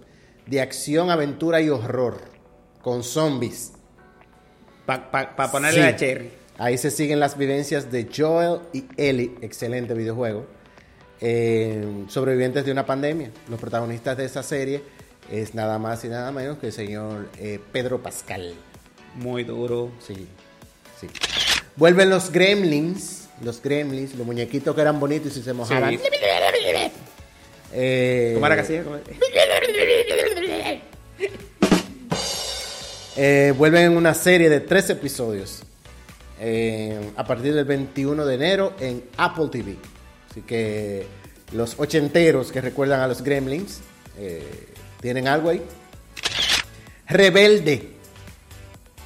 de acción, aventura y horror, con zombies. Para ponerle Sí. la cherry. Ahí se siguen las vivencias de Joel y Ellie, excelente videojuego, eh, sobrevivientes de una pandemia. Los protagonistas de esa serie es nada más y nada menos que el señor eh, Pedro Pascal. Muy duro. Sí, sí. Vuelven los gremlins, los gremlins, los muñequitos que eran bonitos y se mojaban. Sí. Eh, ¿Cómo era que hacía? Eh, vuelven en una serie de tres episodios eh, a partir del 21 de enero en Apple TV. Así que los ochenteros que recuerdan a los Gremlins eh, tienen algo ahí. Rebelde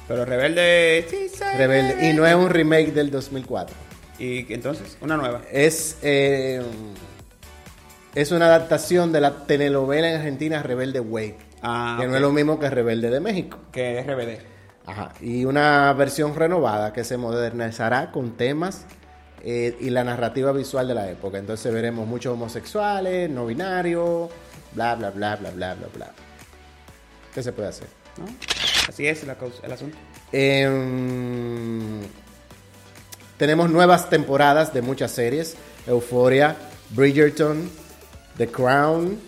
Pero Rebelde. Sí, soy Rebelde. Y no es un remake del 2004. Y entonces, una nueva. Es, es una adaptación de la telenovela en Argentina Rebelde Way. Ah, que no ok. es lo mismo que Rebelde de México. Que es RBD. Ajá. Y una versión renovada que se modernizará con temas eh, y la narrativa visual de la época. Entonces veremos muchos homosexuales, no binarios, bla, bla, bla, bla, bla, bla, bla. ¿Qué se puede hacer? ¿no? Así es la causa- el asunto. Em, tenemos nuevas temporadas de muchas series. Euphoria, Bridgerton, The Crown,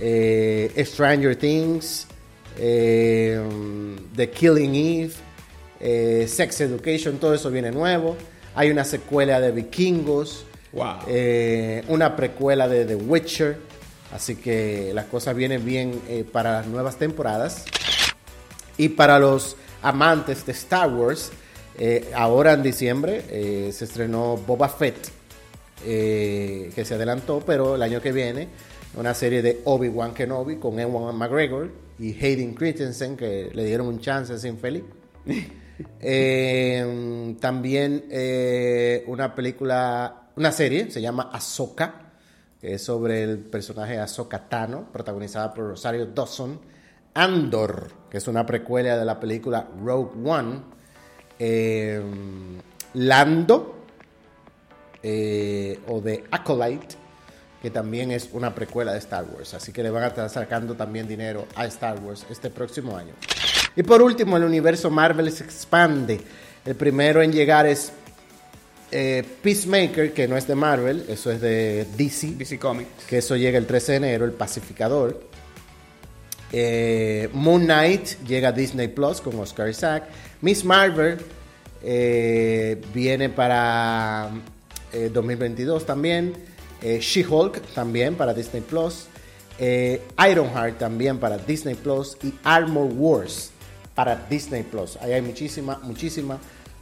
eh, Stranger Things, em, The Killing Eve, eh, Sex Education, todo eso viene nuevo. Hay una secuela de Vikingos, Wow. eh, una precuela de The Witcher. Así que las cosas vienen bien eh, para las nuevas temporadas. Y para los amantes de Star Wars, eh, ahora en diciembre eh, se estrenó Boba Fett, eh, que se adelantó, pero el año que viene una serie de Obi-Wan Kenobi con Ewan McGregor y Hayden Christensen, que le dieron un chance sin feliz. Eh, también eh, una película, una serie, se llama Ahsoka, que es sobre el personaje Ahsoka Tano, protagonizada por Rosario Dawson. Andor, que es una precuela de la película Rogue One. Eh, Lando, eh, o de Acolyte, que también es una precuela de Star Wars. Así que le van a estar sacando también dinero a Star Wars este próximo año. Y por último, el universo Marvel se expande. El primero en llegar es eh, Peacemaker, que no es de Marvel, eso es de DC. DC Comics. Que eso llega el 13 de enero, el Pacificador. Eh, Moon Knight llega a Disney Plus con Oscar Isaac. Miss Marvel eh, viene para eh, 2022 también. Eh, She-Hulk también para Disney Plus. Eh, Ironheart también para Disney Plus. Y Armor Wars para Disney Plus. Ahí hay muchísima, muchísima,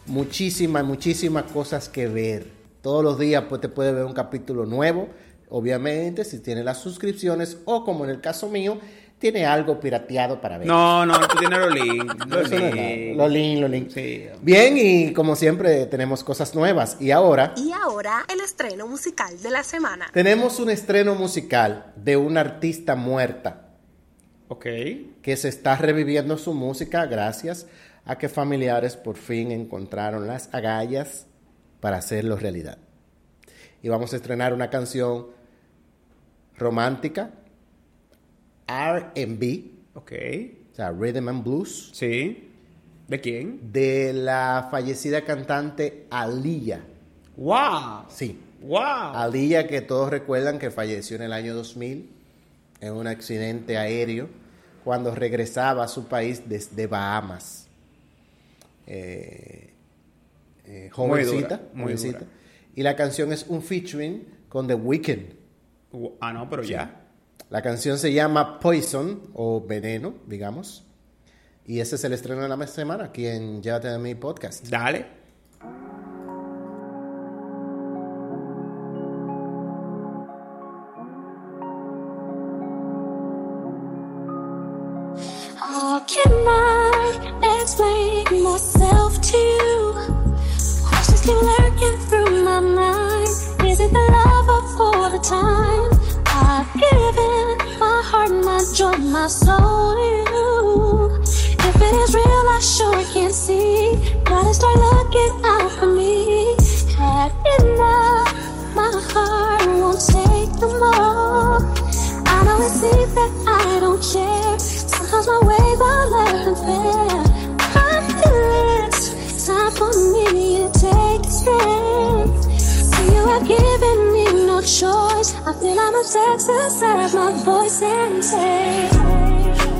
muchísimas, muchísimas cosas que ver. Todos los días pues, te puedes ver un capítulo nuevo. Obviamente, si tienes las suscripciones o como en el caso mío, tiene algo pirateado para ver. No, no, tú tienes links, los links. Sí. Bien, y como siempre tenemos cosas nuevas. Y ahora Y ahora el estreno musical de la semana. tenemos un estreno musical de una artista muerta Ok. que se está reviviendo su música gracias a que familiares por fin encontraron las agallas para hacerlo realidad. Y vamos a estrenar una canción romántica, RB, Ok. o sea, Rhythm and Blues, Sí. ¿De quién? de la fallecida cantante Aliyah. ¡Wow! Sí, ¡Wow! Aliyah que todos recuerdan que falleció en el año 2000 en un accidente aéreo cuando regresaba a su país desde Bahamas. Eh, eh, jovencita, dura, muy jovencita. dura. Y la canción es un featuring con The Weeknd. Ah, no, pero ya. La canción se llama Poison o Veneno, digamos. Y ese es el estreno de la semana aquí en Llévate de mi podcast. Dale. My soul to you. If it is real, I sure can see. Gotta start looking out for me. Had enough, my heart won't take no more. I know it seems that I don't care. Sometimes my ways are less than fair. I feel it's time for me to take a stand. See, you have given me no choice. I feel I'm to exercise my voice and say,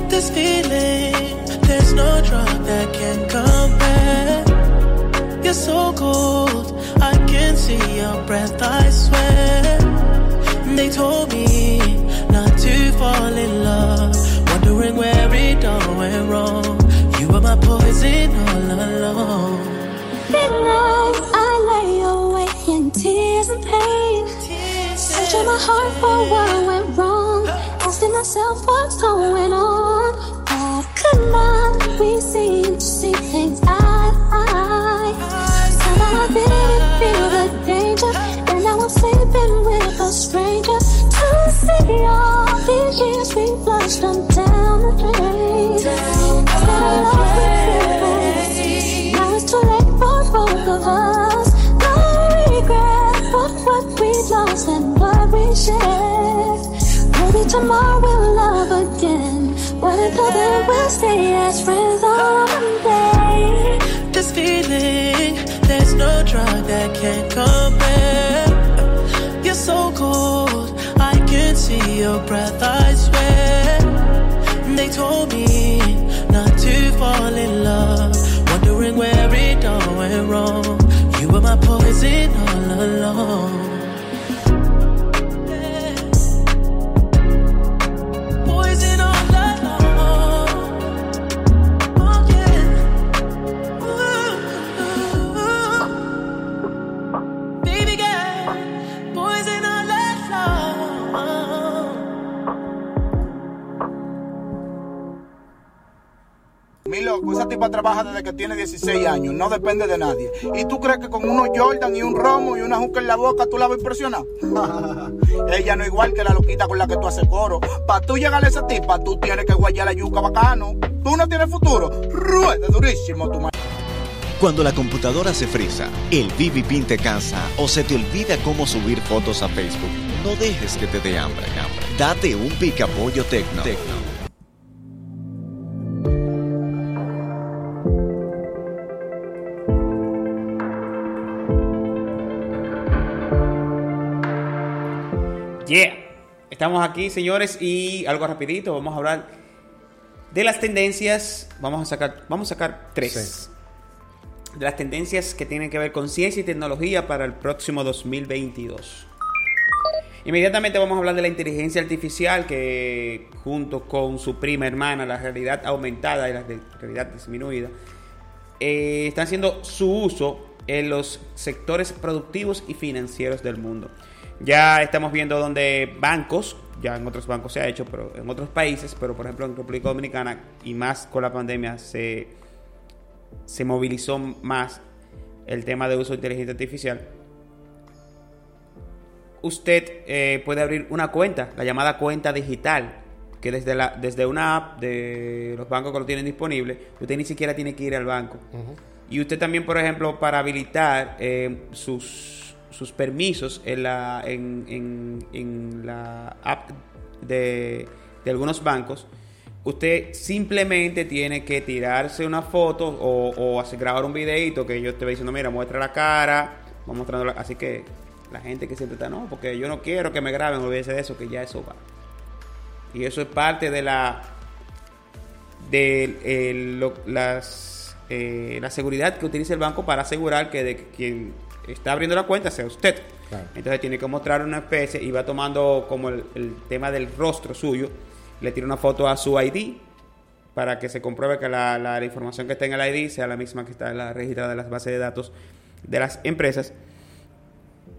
This feeling, there's no drug that can compare. You're so cold, I can see your breath, I swear. They told me not to fall in love, wondering where it all went wrong. You were my poison all along. Midnight, I lay awake in tears and pain. Searching my heart for what went wrong asking myself what's going on. God could not be seen to see things eye to eye. Somehow I didn't feel the danger, and now I'm sleeping with a stranger. To see all these years we flushed them down the drain. Instead of love, we feel Now it's too late for both of us. No regret for what we lost and what we shared. Until then, we'll stay as friends on day. This feeling, there's no drug that can compare. You're so cold, I can see your breath, I swear. They told me not to fall in love, wondering where it all went wrong. You were my poison all along. Esa tipa trabaja desde que tiene 16 años, no depende de nadie. ¿Y tú crees que con unos Jordan y un romo y una juca en la boca tú la vas a impresionar? Ella no igual que la loquita con la que tú haces coro. Para tú llegar a esa tipa, tú tienes que guayar la yuca bacano. Tú no tienes futuro. Ruede durísimo tu ma- Cuando la computadora se frisa, el BB te cansa o se te olvida cómo subir fotos a Facebook, no dejes que te dé hambre. hambre. Date un picapollo tecno. Yeah. Estamos aquí, señores, y algo rapidito, vamos a hablar de las tendencias. Vamos a sacar, vamos a sacar tres. De las tendencias que tienen que ver con ciencia y tecnología para el próximo 2022. Inmediatamente vamos a hablar de la inteligencia artificial que junto con su prima hermana, la realidad aumentada y la realidad disminuida, eh, están haciendo su uso en los sectores productivos y financieros del mundo. Ya estamos viendo donde bancos, ya en otros bancos se ha hecho, pero en otros países, pero por ejemplo en República Dominicana y más con la pandemia se, se movilizó más el tema de uso de inteligencia artificial. Usted eh, puede abrir una cuenta, la llamada cuenta digital, que desde, la, desde una app de los bancos que lo tienen disponible, usted ni siquiera tiene que ir al banco. Y usted también, por ejemplo, para habilitar eh, sus, sus permisos en la, en, en- la app de, de algunos bancos, usted simplemente tiene que tirarse una foto o, o hacer, grabar un videito que yo te voy diciendo, mira, muestra la cara, vamos mostrando la- así que la gente que siempre está, no, porque yo no quiero que me graben, olvídese de eso, que ya eso va. Y eso es parte de la de eh, lo- las, eh, la seguridad que utiliza el banco para asegurar que de quien está abriendo la cuenta sea usted. Claro. Entonces tiene que mostrar una especie y va tomando como el, el tema del rostro suyo, le tira una foto a su ID para que se compruebe que la, la- la información que está en el ID sea la misma que está en la registrada de las bases de datos de las empresas.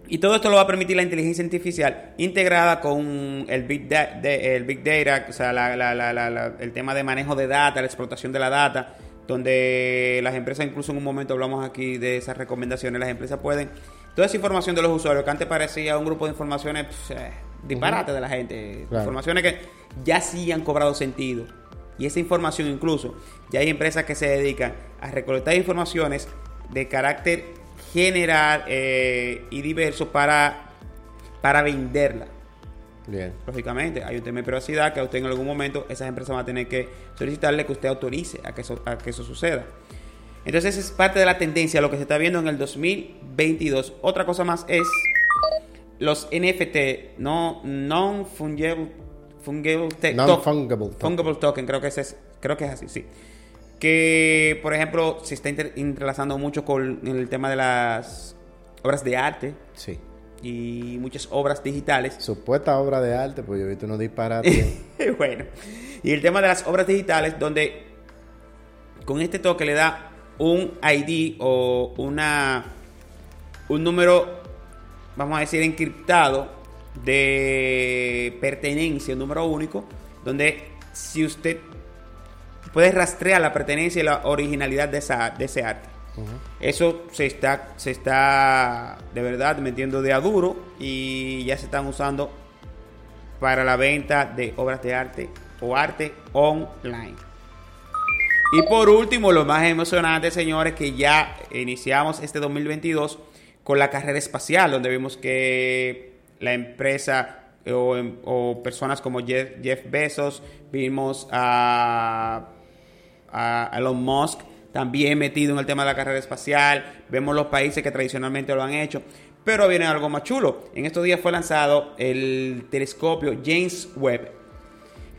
Y todo esto lo va a permitir la inteligencia artificial integrada con el Big, da- de- el big Data, o sea, la- el tema de manejo de data, la explotación de la data, donde las empresas, incluso en un momento hablamos aquí de esas recomendaciones, las empresas pueden, toda esa información de los usuarios, que antes parecía un grupo de informaciones pf, eh, disparate de la gente, Claro. informaciones que ya sí han cobrado sentido. Y esa información incluso, ya hay empresas que se dedican a recolectar informaciones de carácter general eh, y diverso para, para venderla. Bien. Lógicamente, hay un tema de privacidad que a usted en algún momento esas empresas van a tener que solicitarle que usted autorice a que eso, a que eso suceda. Entonces, es parte de la tendencia, lo que se está viendo en el 2022. Otra cosa más es los NFT, no non-fungible fungible token. fungible token, creo que, ese es, creo que es así, sí. Que, por ejemplo, se está inter- entrelazando mucho con el tema de las obras de arte. Sí. Y muchas obras digitales. Supuesta obra de arte, pues yo he visto unos disparates. bueno. Y el tema de las obras digitales, donde con este toque le da un ID o una un número, vamos a decir, encriptado de pertenencia, un número único, donde si usted puede rastrear la pertenencia y la originalidad de, esa, de ese arte. Eso se está, se está de verdad metiendo de a duro y ya se están usando para la venta de obras de arte o arte online. Y por último, lo más emocionante, señores, que ya iniciamos este 2022 con la carrera espacial, donde vimos que la empresa o, o personas como Jeff, Jeff Bezos, vimos a, a Elon Musk también metido en el tema de la carrera espacial, vemos los países que tradicionalmente lo han hecho, pero viene algo más chulo. En estos días fue lanzado el telescopio James Webb.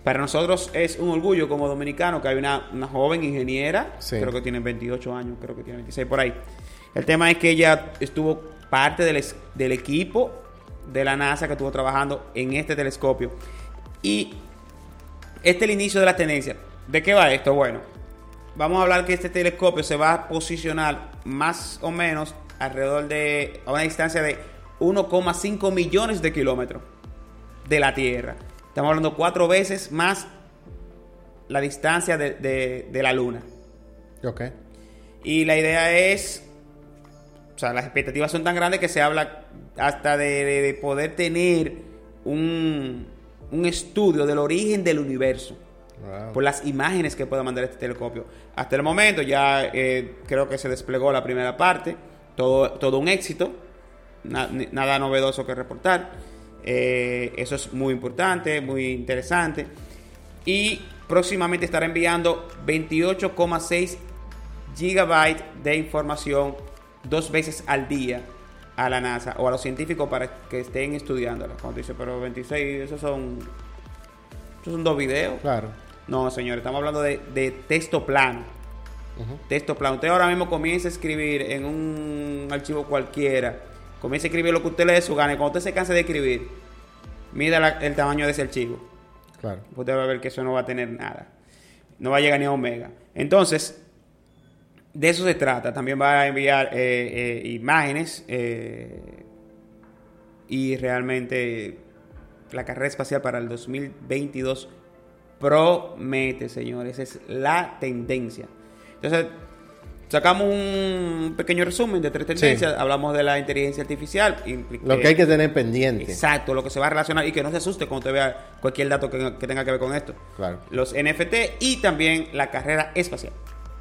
Para nosotros es un orgullo como dominicano que hay una, una joven ingeniera, Sí. creo que tiene 28 años, creo que tiene 26 por ahí. El tema es que ella estuvo parte del, del equipo de la NASA que estuvo trabajando en este telescopio. Y este es el inicio de la tendencia. ¿De qué va esto? Bueno, vamos a hablar que este telescopio se va a posicionar más o menos alrededor de a una distancia de 1,5 millones de kilómetros de la Tierra. Estamos hablando cuatro veces más la distancia de, de- de la Luna. Ok. Y la idea es, o sea, las expectativas son tan grandes que se habla hasta de, de- de poder tener un, un estudio del origen del universo Wow. por las imágenes que pueda mandar este telescopio. Hasta el momento ya eh, creo que se desplegó la primera parte, todo, todo un éxito, na- nada novedoso que reportar. Eh, eso es muy importante, muy interesante. Y próximamente estará enviando 28,6 gigabytes de información dos veces al día a la NASA o a los científicos para que estén estudiándola. Cuando dice, pero 26, esos son, esos son dos videos. Claro. No, señores, estamos hablando de, de texto plano. Texto plano. Usted ahora mismo comienza a escribir en un archivo cualquiera. Comienza a escribir lo que usted le dé su gana. Y cuando usted se canse de escribir, mida la- el tamaño de ese archivo. Claro. Usted va a ver que eso no va a tener nada. No va a llegar ni a omega. Entonces, de eso se trata. También va a enviar eh, eh, imágenes. eh, y realmente la carrera espacial para el 2022 promete, señores. Esa es la tendencia. Entonces, sacamos un pequeño resumen de tres tendencias. Hablamos de la inteligencia artificial. Lo que hay que tener pendiente. Exacto, lo que se va a relacionar y que no se asuste cuando usted vea cualquier dato que, que tenga que ver con esto. Claro. Los NFT y también la carrera espacial.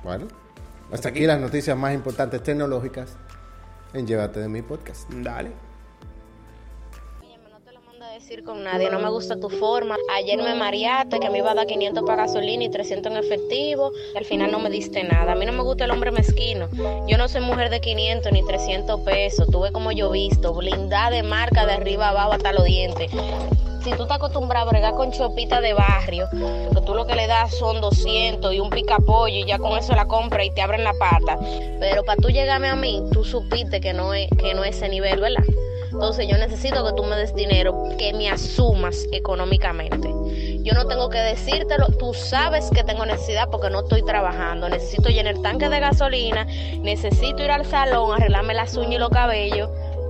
Bueno, hasta, Hasta aquí. aquí. las noticias más importantes tecnológicas en Llévate de mi podcast. Dale. Con nadie, no me gusta tu forma. Ayer me mareaste que me iba a dar 500 para gasolina y 300 en efectivo. Al final no me diste nada. A mí no me gusta el hombre mezquino. Yo no soy mujer de 500 ni 300 pesos. Tuve como yo visto, blindada de marca de arriba abajo hasta los dientes. Si tú estás acostumbrado a bregar con chopita de barrio, que tú lo que le das son 200 y un picapollo y ya con eso la compra y te abren la pata. Pero para tú llegarme a mí, tú supiste que no es, que no es ese nivel, ¿verdad? Entonces yo necesito que tú me des dinero, que me asumas económicamente. Yo no tengo que decírtelo, tú sabes que tengo necesidad porque no estoy trabajando. Necesito llenar tanque de gasolina, necesito ir al salón, arreglarme las uñas y los cabellos.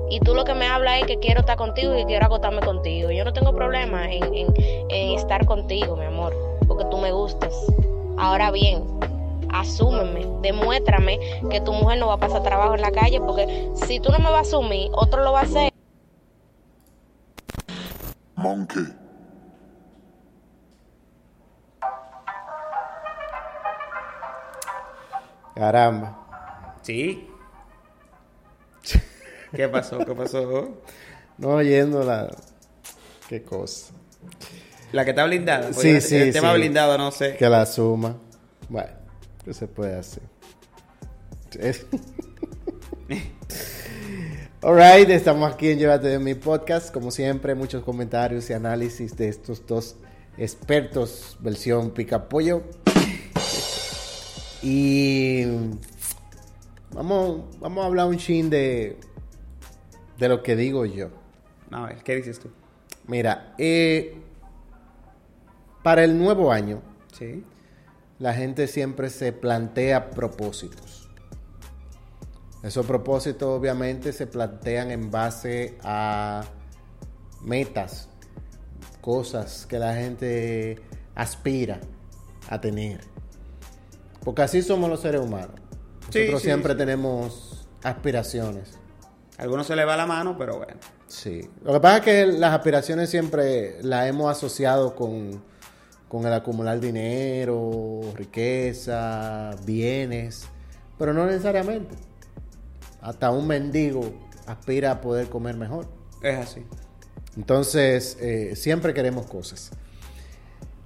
Y tú lo que me hablas es que quiero estar contigo y que quiero acotarme contigo. Yo no tengo problema en, en- en estar contigo, mi amor, porque tú me gustas. Ahora bien, asúmeme, demuéstrame que tu mujer no va a pasar trabajo en la calle, porque si tú no me vas a asumir, otro lo va a hacer. Monkey. Caramba. Sí. ¿Qué pasó? ¿Qué pasó? No oyendo la... Qué cosa. La que está blindada. Sí, el- sí, El tema sí. blindado, no sé. Que la suma. Bueno, ¿qué se puede hacer? Alright, estamos aquí en Llévate de mi podcast. Como siempre, muchos comentarios y análisis de estos dos expertos, versión picapollo. Y vamos, vamos a hablar un chin de, de lo que digo yo. A ver, ¿qué dices tú? Mira, eh, para el nuevo año, Sí. la gente siempre se plantea propósitos. Esos propósitos obviamente se plantean en base a metas, cosas que la gente aspira a tener. Porque así somos los seres humanos. Sí, Nosotros sí, siempre sí. tenemos aspiraciones. A algunos se le va la mano, pero bueno. Sí. Lo que pasa es que las aspiraciones siempre las hemos asociado con, con el acumular dinero, riqueza, bienes, pero no necesariamente. Hasta un mendigo aspira a poder comer mejor. Es así. Entonces, eh, siempre queremos cosas.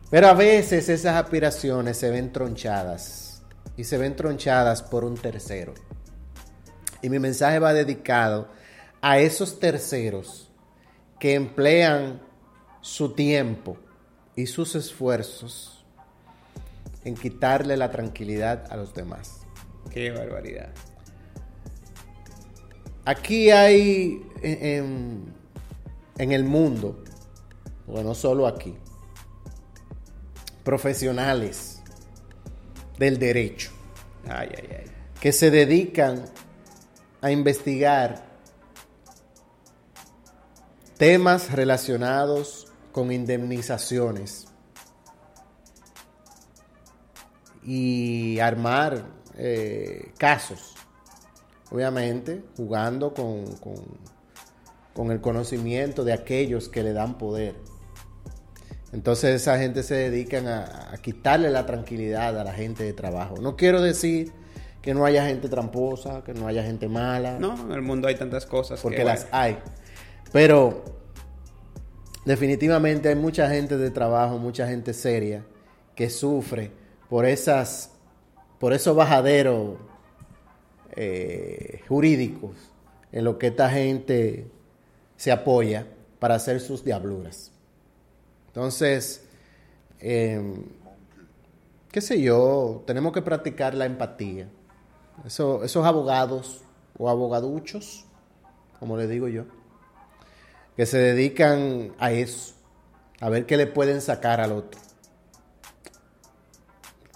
Pero a veces esas aspiraciones se ven tronchadas. Y se ven tronchadas por un tercero. Y mi mensaje va dedicado a esos terceros que emplean su tiempo y sus esfuerzos en quitarle la tranquilidad a los demás. Qué barbaridad. Aquí hay en, en el mundo, bueno, no solo aquí, profesionales del derecho Ay, ay, ay. que se dedican a investigar temas relacionados con indemnizaciones y armar eh, casos, obviamente jugando con, con- con el conocimiento de aquellos que le dan poder. Entonces esa gente se dedican a, a quitarle la tranquilidad a la gente de trabajo. No quiero decir que no haya gente tramposa, que no haya gente mala. No, en el mundo hay tantas cosas. Porque que, las hay. Pero definitivamente hay mucha gente de trabajo, mucha gente seria que sufre por esas, por esos bajaderos eh, jurídicos en lo que esta gente se apoya para hacer sus diabluras. Entonces, eh, qué sé yo, tenemos que practicar la empatía. Eso- esos abogados o abogaduchos, como le digo yo, que se dedican a eso, a ver qué le pueden sacar al otro.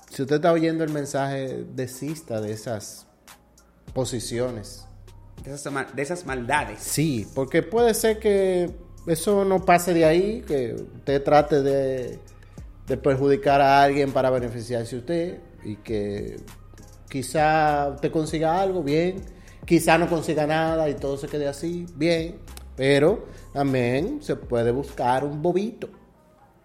Si usted está oyendo el mensaje, desista de esas posiciones. de, esas, ma- de esas maldades. Sí, porque puede ser que eso no pase de ahí, que usted trate de, de perjudicar a alguien para beneficiarse usted y que quizá usted consiga algo, bien, quizá no consiga nada y todo se quede así, bien, pero también se puede buscar un bobito,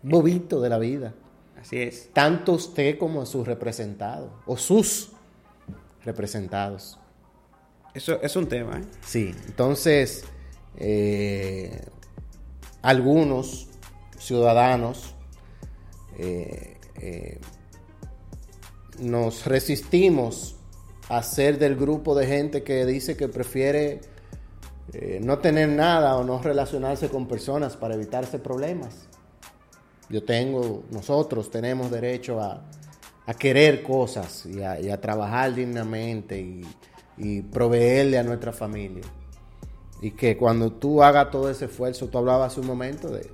bobito de la vida. Así es. Tanto usted como sus representados o sus representados. Eso es un tema, ¿eh? Sí, entonces eh, algunos ciudadanos eh, eh, nos resistimos a ser del grupo de gente que dice que prefiere no tener nada o no relacionarse con personas para evitarse problemas. Yo tengo, nosotros tenemos derecho a, a querer cosas y a, y a trabajar dignamente y, y proveerle a nuestra familia. Y que cuando tú hagas todo ese esfuerzo, tú hablabas hace un momento de,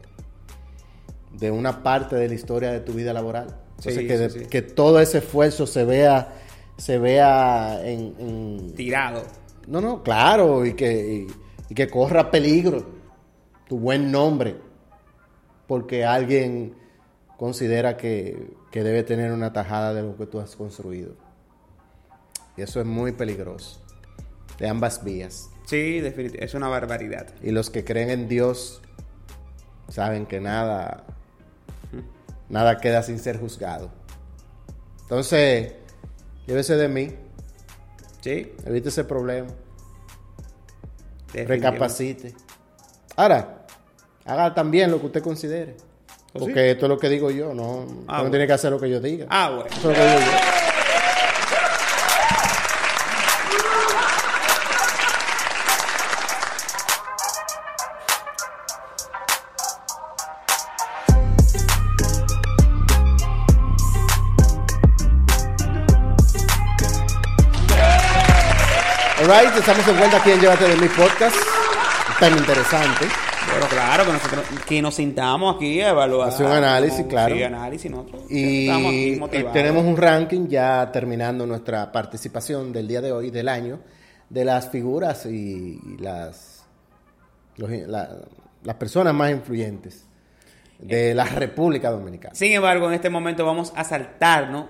de una parte de la historia de tu vida laboral. Entonces, Sí, que, sí, de- sí. que todo ese esfuerzo se vea, se vea en, en- Tirado. No, no, claro, y que, y, y que corra peligro tu buen nombre, porque alguien considera que, que debe tener una tajada de lo que tú has construido. Y eso es muy peligroso, de ambas vías. Sí, definitivamente. Es una barbaridad. Y los que creen en Dios saben que nada, nada queda sin ser juzgado. Entonces, llévese de mí. Sí. Evite ese problema. Recapacite. Ahora, haga también lo que usted considere. ¿Oh, Porque sí? esto es lo que digo yo, no, usted no bueno. tiene que hacer lo que yo diga. Ah, bueno. Eso es lo que digo yo. Estamos de vuelta aquí en Llévate de mi podcast. Tan interesante. Bueno, claro, que nosotros que nos sintamos aquí a evaluar. Hace un análisis, como- claro. Sí, análisis, nosotros. estamos aquí Y motivados. tenemos un ranking ya terminando nuestra participación del día de hoy, del año, de las figuras y, y las, los- la- las personas más influyentes de la República Dominicana. Sin embargo, en este momento vamos a saltarnos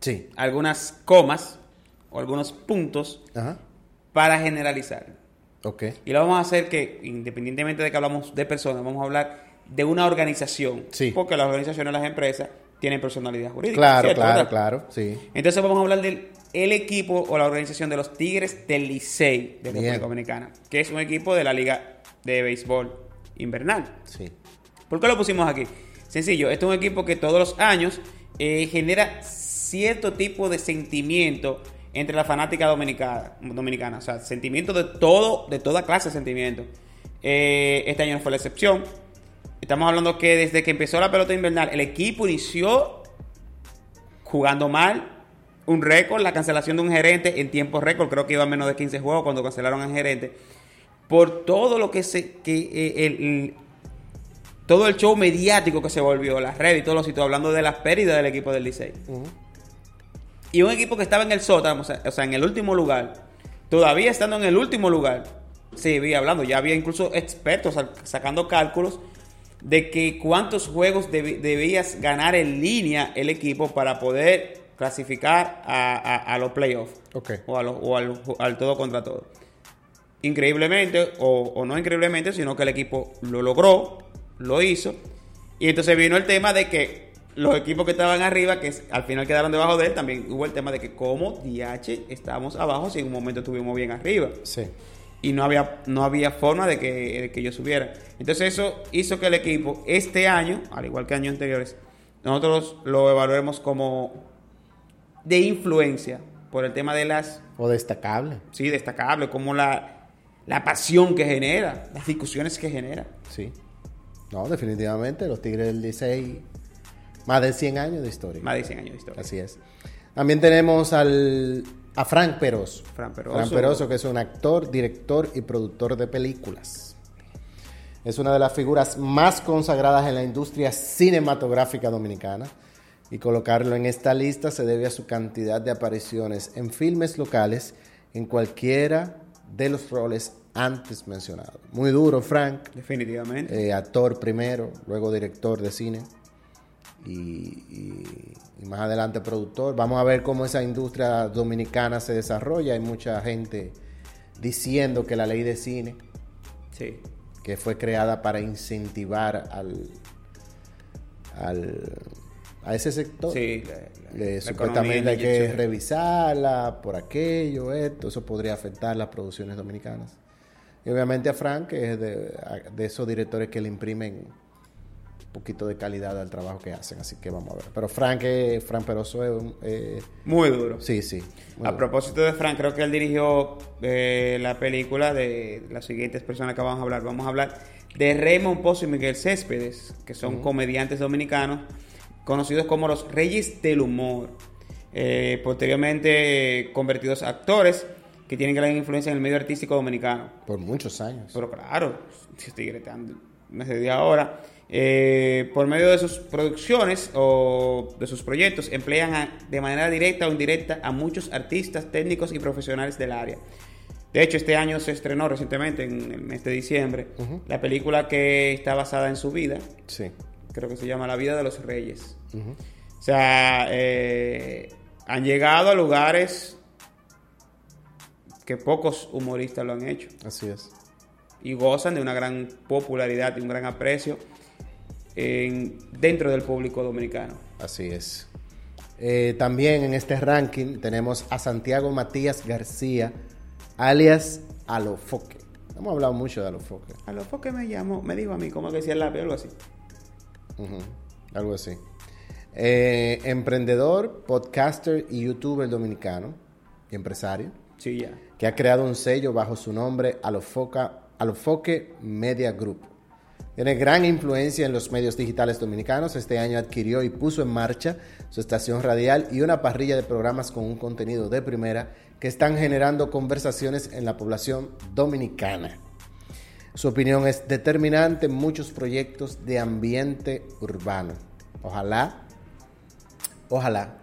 Sí. algunas comas o algunos puntos Ajá. Para generalizar. Ok. Y lo vamos a hacer que, independientemente de que hablamos de personas, vamos a hablar de una organización. Sí. Porque las organizaciones, las empresas, tienen personalidad jurídica. Claro, ¿cierto? claro, claro, sí. Entonces vamos a hablar del el equipo o la organización de los Tigres del Licey de Bien. República Dominicana, que es un equipo de la Liga de Béisbol Invernal. Sí. ¿Por qué lo pusimos aquí? Sencillo, este es un equipo que todos los años eh, genera cierto tipo de sentimiento entre la fanática dominicana, dominicana. O sea, sentimiento de todo, de toda clase de sentimientos. Eh, este año no fue la excepción. Estamos hablando que desde que empezó la pelota invernal, el equipo inició jugando mal. Un récord, la cancelación de un gerente en tiempo récord, creo que iba a menos de 15 juegos cuando cancelaron al gerente. Por todo lo que se. Que, eh, el- todo el show mediático que se volvió, las redes y todos los sitios, hablando de las pérdidas del equipo del Licey. Y un equipo que estaba en el sótano, o sea, en el último lugar, todavía estando en el último lugar, se iba hablando, ya había incluso expertos sa- sacando cálculos de que cuántos juegos debías ganar en línea el equipo para poder clasificar a, a- a los playoffs Ok. o, a los- o al, al todo contra todo. Increíblemente, o, o no increíblemente, sino que el equipo lo logró, lo hizo, y entonces vino el tema de que los equipos que estaban arriba, que al final quedaron debajo de él, también hubo el tema de que como DH estamos abajo si en un momento estuvimos bien arriba. Sí. Y no había, no había forma de que, de que yo subiera. Entonces eso hizo que el equipo este año, al igual que años anteriores, nosotros lo evaluemos como de influencia por el tema de las O destacable. sí, destacable, como la, la pasión que genera, las discusiones que genera. Sí. No, definitivamente, los Tigres del Licey, más de 100 años de historia. Más de 100 años de historia. Así es. También tenemos al, a Frank Peroso. Fran Peroso. Fran Peroso, que es un actor, director y productor de películas. Es una de las figuras más consagradas en la industria cinematográfica dominicana. Y colocarlo en esta lista se debe a su cantidad de apariciones en filmes locales en cualquiera de los roles antes mencionados. Muy duro, Frank. Definitivamente. Eh, actor primero, luego director de cine y, y- y más adelante productor. Vamos a ver cómo esa industria dominicana se desarrolla. Hay mucha gente diciendo que la ley de cine, Sí. que fue creada para incentivar al, al a ese sector. Sí, la- la- Eh, la supuestamente hay que revisarla por aquello, esto, eso podría afectar las producciones dominicanas. Y obviamente a Frank, que es de, de esos directores que le imprimen poquito de calidad al trabajo que hacen, así que vamos a ver. Pero Frank, es- Frank Peroso es un, eh, Muy duro. Sí, sí. A duro. propósito de Frank, creo que él dirigió eh, la película de las siguientes personas que vamos a hablar. Vamos a hablar de Raymond Pozo y Miguel Céspedes, que son comediantes dominicanos conocidos como los Reyes del Humor. Eh, posteriormente eh, convertidos a actores que tienen gran influencia en el medio artístico dominicano. Por muchos años. Pero claro, si estoy gritando desde ahora. Eh, por medio de sus producciones o de sus proyectos, emplean a- de manera directa o indirecta a muchos artistas, técnicos y profesionales del área. De hecho, este año se estrenó recientemente, en el mes de diciembre, la película que está basada en su vida. Sí. Creo que se llama La vida de los reyes. O sea, eh, han llegado a lugares que pocos humoristas lo han hecho. Así es. Y gozan de una gran popularidad y un gran aprecio en- dentro del público dominicano. Así es. Eh, también en este ranking tenemos a Santiago Matías García, alias Alofoque. Hemos hablado mucho de Alofoque. A lo que me llamó, me dijo a mí, ¿cómo que decía el lápiz? Algo así. Algo así. Eh, emprendedor, podcaster y youtuber dominicano y empresario. Sí, ya. Que ha creado un sello bajo su nombre Alofoca, Alofoque Media Group. Tiene gran influencia en los medios digitales dominicanos. Este año adquirió y puso en marcha su estación radial y una parrilla de programas con un contenido de primera que están generando conversaciones en la población dominicana. Su opinión es determinante en muchos proyectos de ambiente urbano. Ojalá, ojalá,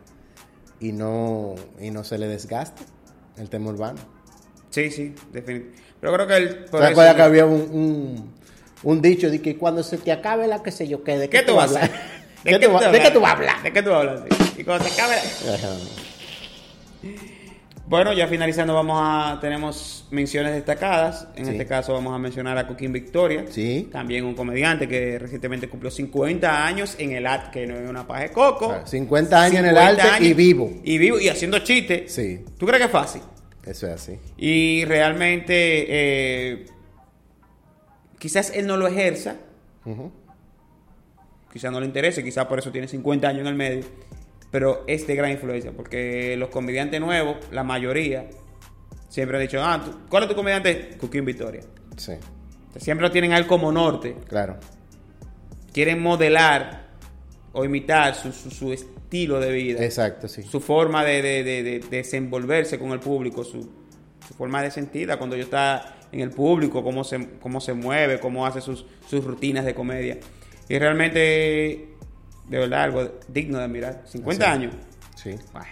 y no, y no se le desgaste el tema urbano. Sí, sí, definitivamente. Pero creo que el... ¿Te acuerdas que había un, un, un dicho de que cuando se te acabe la que sé yo qué, de qué, ¿Qué tú vas a hablas? hacer? ¿De qué tú vas- de qué tú vas a hablar? ¿De qué tú vas a hablar? sí. Y cuando se acabe... Ajá. Bueno, ya finalizando vamos a tenemos menciones destacadas. En Sí. este caso vamos a mencionar a Coquín Victoria. Sí. También un comediante que recientemente cumplió 50 años en el art, que no es una paja de coco. Claro, 50 años en el 50 arte y vivo. Y vivo y haciendo chistes. Sí, ¿Tú crees que es fácil? eso es así. Y realmente eh, quizás él no lo ejerza, quizás no le interese, quizás por eso tiene 50 años en el medio, pero es de gran influencia, porque los comediantes nuevos, la mayoría, siempre han dicho, ah, ¿tú- ¿cuál es tu comediante? Coquín Victoria. Sí, siempre lo tienen a él como norte, claro. quieren modelar o imitar su, su- su estilo de vida. Exacto, sí. su forma de, de- de- de desenvolverse con el público, su, su forma de sentida cuando yo está en el público, cómo se, cómo se mueve, cómo hace sus, sus rutinas de comedia. Y realmente, de verdad, algo digno de admirar. 50 Así. años. Sí. Bueno,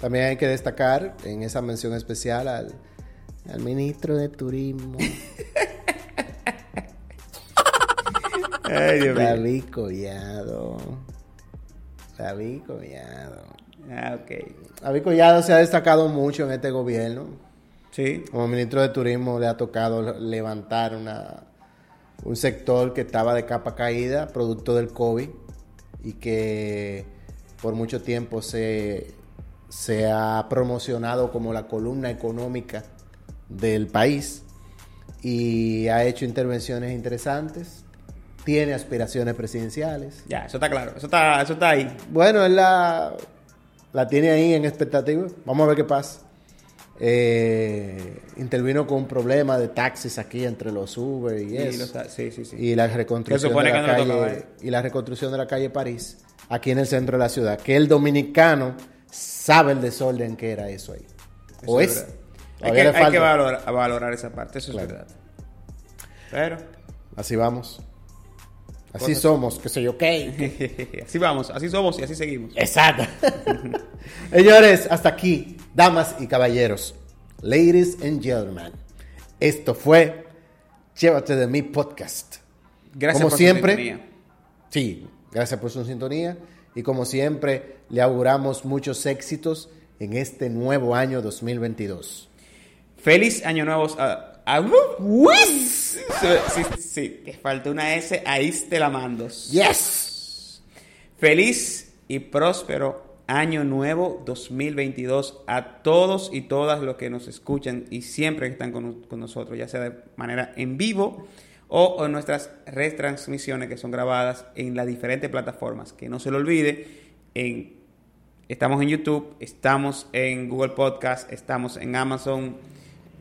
También hay que destacar en esa mención especial al, al ministro de Turismo, Ay, Dios. David Collado. David Collado. Ah, ok. David Collado se ha destacado mucho en este gobierno. Sí. Como ministro de Turismo le ha tocado levantar una, un sector que estaba de capa caída, producto del COVID, y que por mucho tiempo se, se ha promocionado como la columna económica del país y ha hecho intervenciones interesantes, tiene aspiraciones presidenciales. Ya, eso está claro. Eso está, eso está ahí. Bueno, él la, la tiene ahí en expectativa. Vamos a ver qué pasa. Eh, intervino con un problema de taxis aquí entre los Uber y eso. lo sa- sí, sí, sí. Y la reconstrucción de la no calle y la reconstrucción de la calle París aquí en el centro de la ciudad. Que el dominicano sabe el desorden que era eso ahí. o es. Hay que, hay valorar, valorar esa parte, eso Claro. es verdad. Pero, Así vamos. Así somos, qué sé yo, qué. así vamos, así somos y así seguimos. Exacto. Señores, hasta aquí, damas y caballeros, ladies and gentlemen, esto fue Llévate de mi podcast. Gracias como por su siempre, sintonía. sí, gracias por su sintonía y como siempre le auguramos muchos éxitos en este nuevo año 2022. Feliz año nuevo. a- Uis. Sí, sí, te falta una S, ahí te la mando. Yes. Feliz y próspero año nuevo 2022 a todos y todas los que nos escuchan y siempre que están con, con nosotros, ya sea de manera en vivo o en nuestras retransmisiones que son grabadas en las diferentes plataformas. Que no se lo olvide, en, estamos en YouTube, estamos en Google Podcast, estamos en Amazon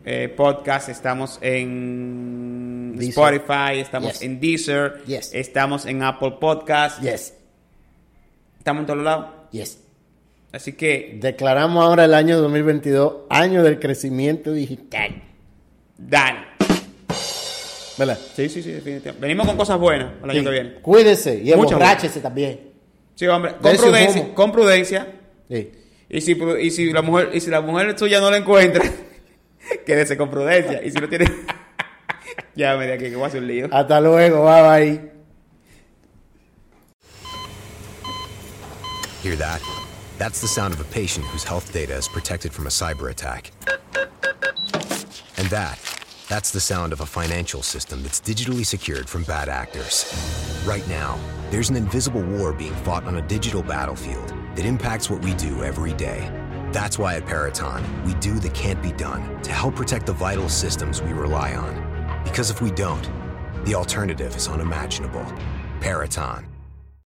eh, Podcast, estamos en Deezer. Spotify, estamos Yes. en Deezer, Yes. estamos en Apple Podcast. Yes. Estamos en todos lados. Yes. Así que Declaramos ahora el año 2022 año del crecimiento digital. dale. ¿Verdad? Sí, sí, sí, definitivamente. Venimos con cosas buenas el año Sí. que viene. Cuídese y emborráchese también. Sí, hombre, con prudencia, con prudencia. Sí. Y si, y si la mujer, y si la mujer suya no la encuentra, quédese con prudencia. Y si no tiene, llámame de aquí que voy a hacer un lío. Hasta luego, bye bye. Hear that? That's the sound of a patient whose health data is protected from a cyber attack. And that, that's the sound of a financial system that's digitally secured from bad actors. Right now, there's an invisible war being fought on a digital battlefield that impacts what we do every day. That's why at Peraton, we do the can't be done to help protect the vital systems we rely on. Because if we don't, the alternative is unimaginable. Peraton,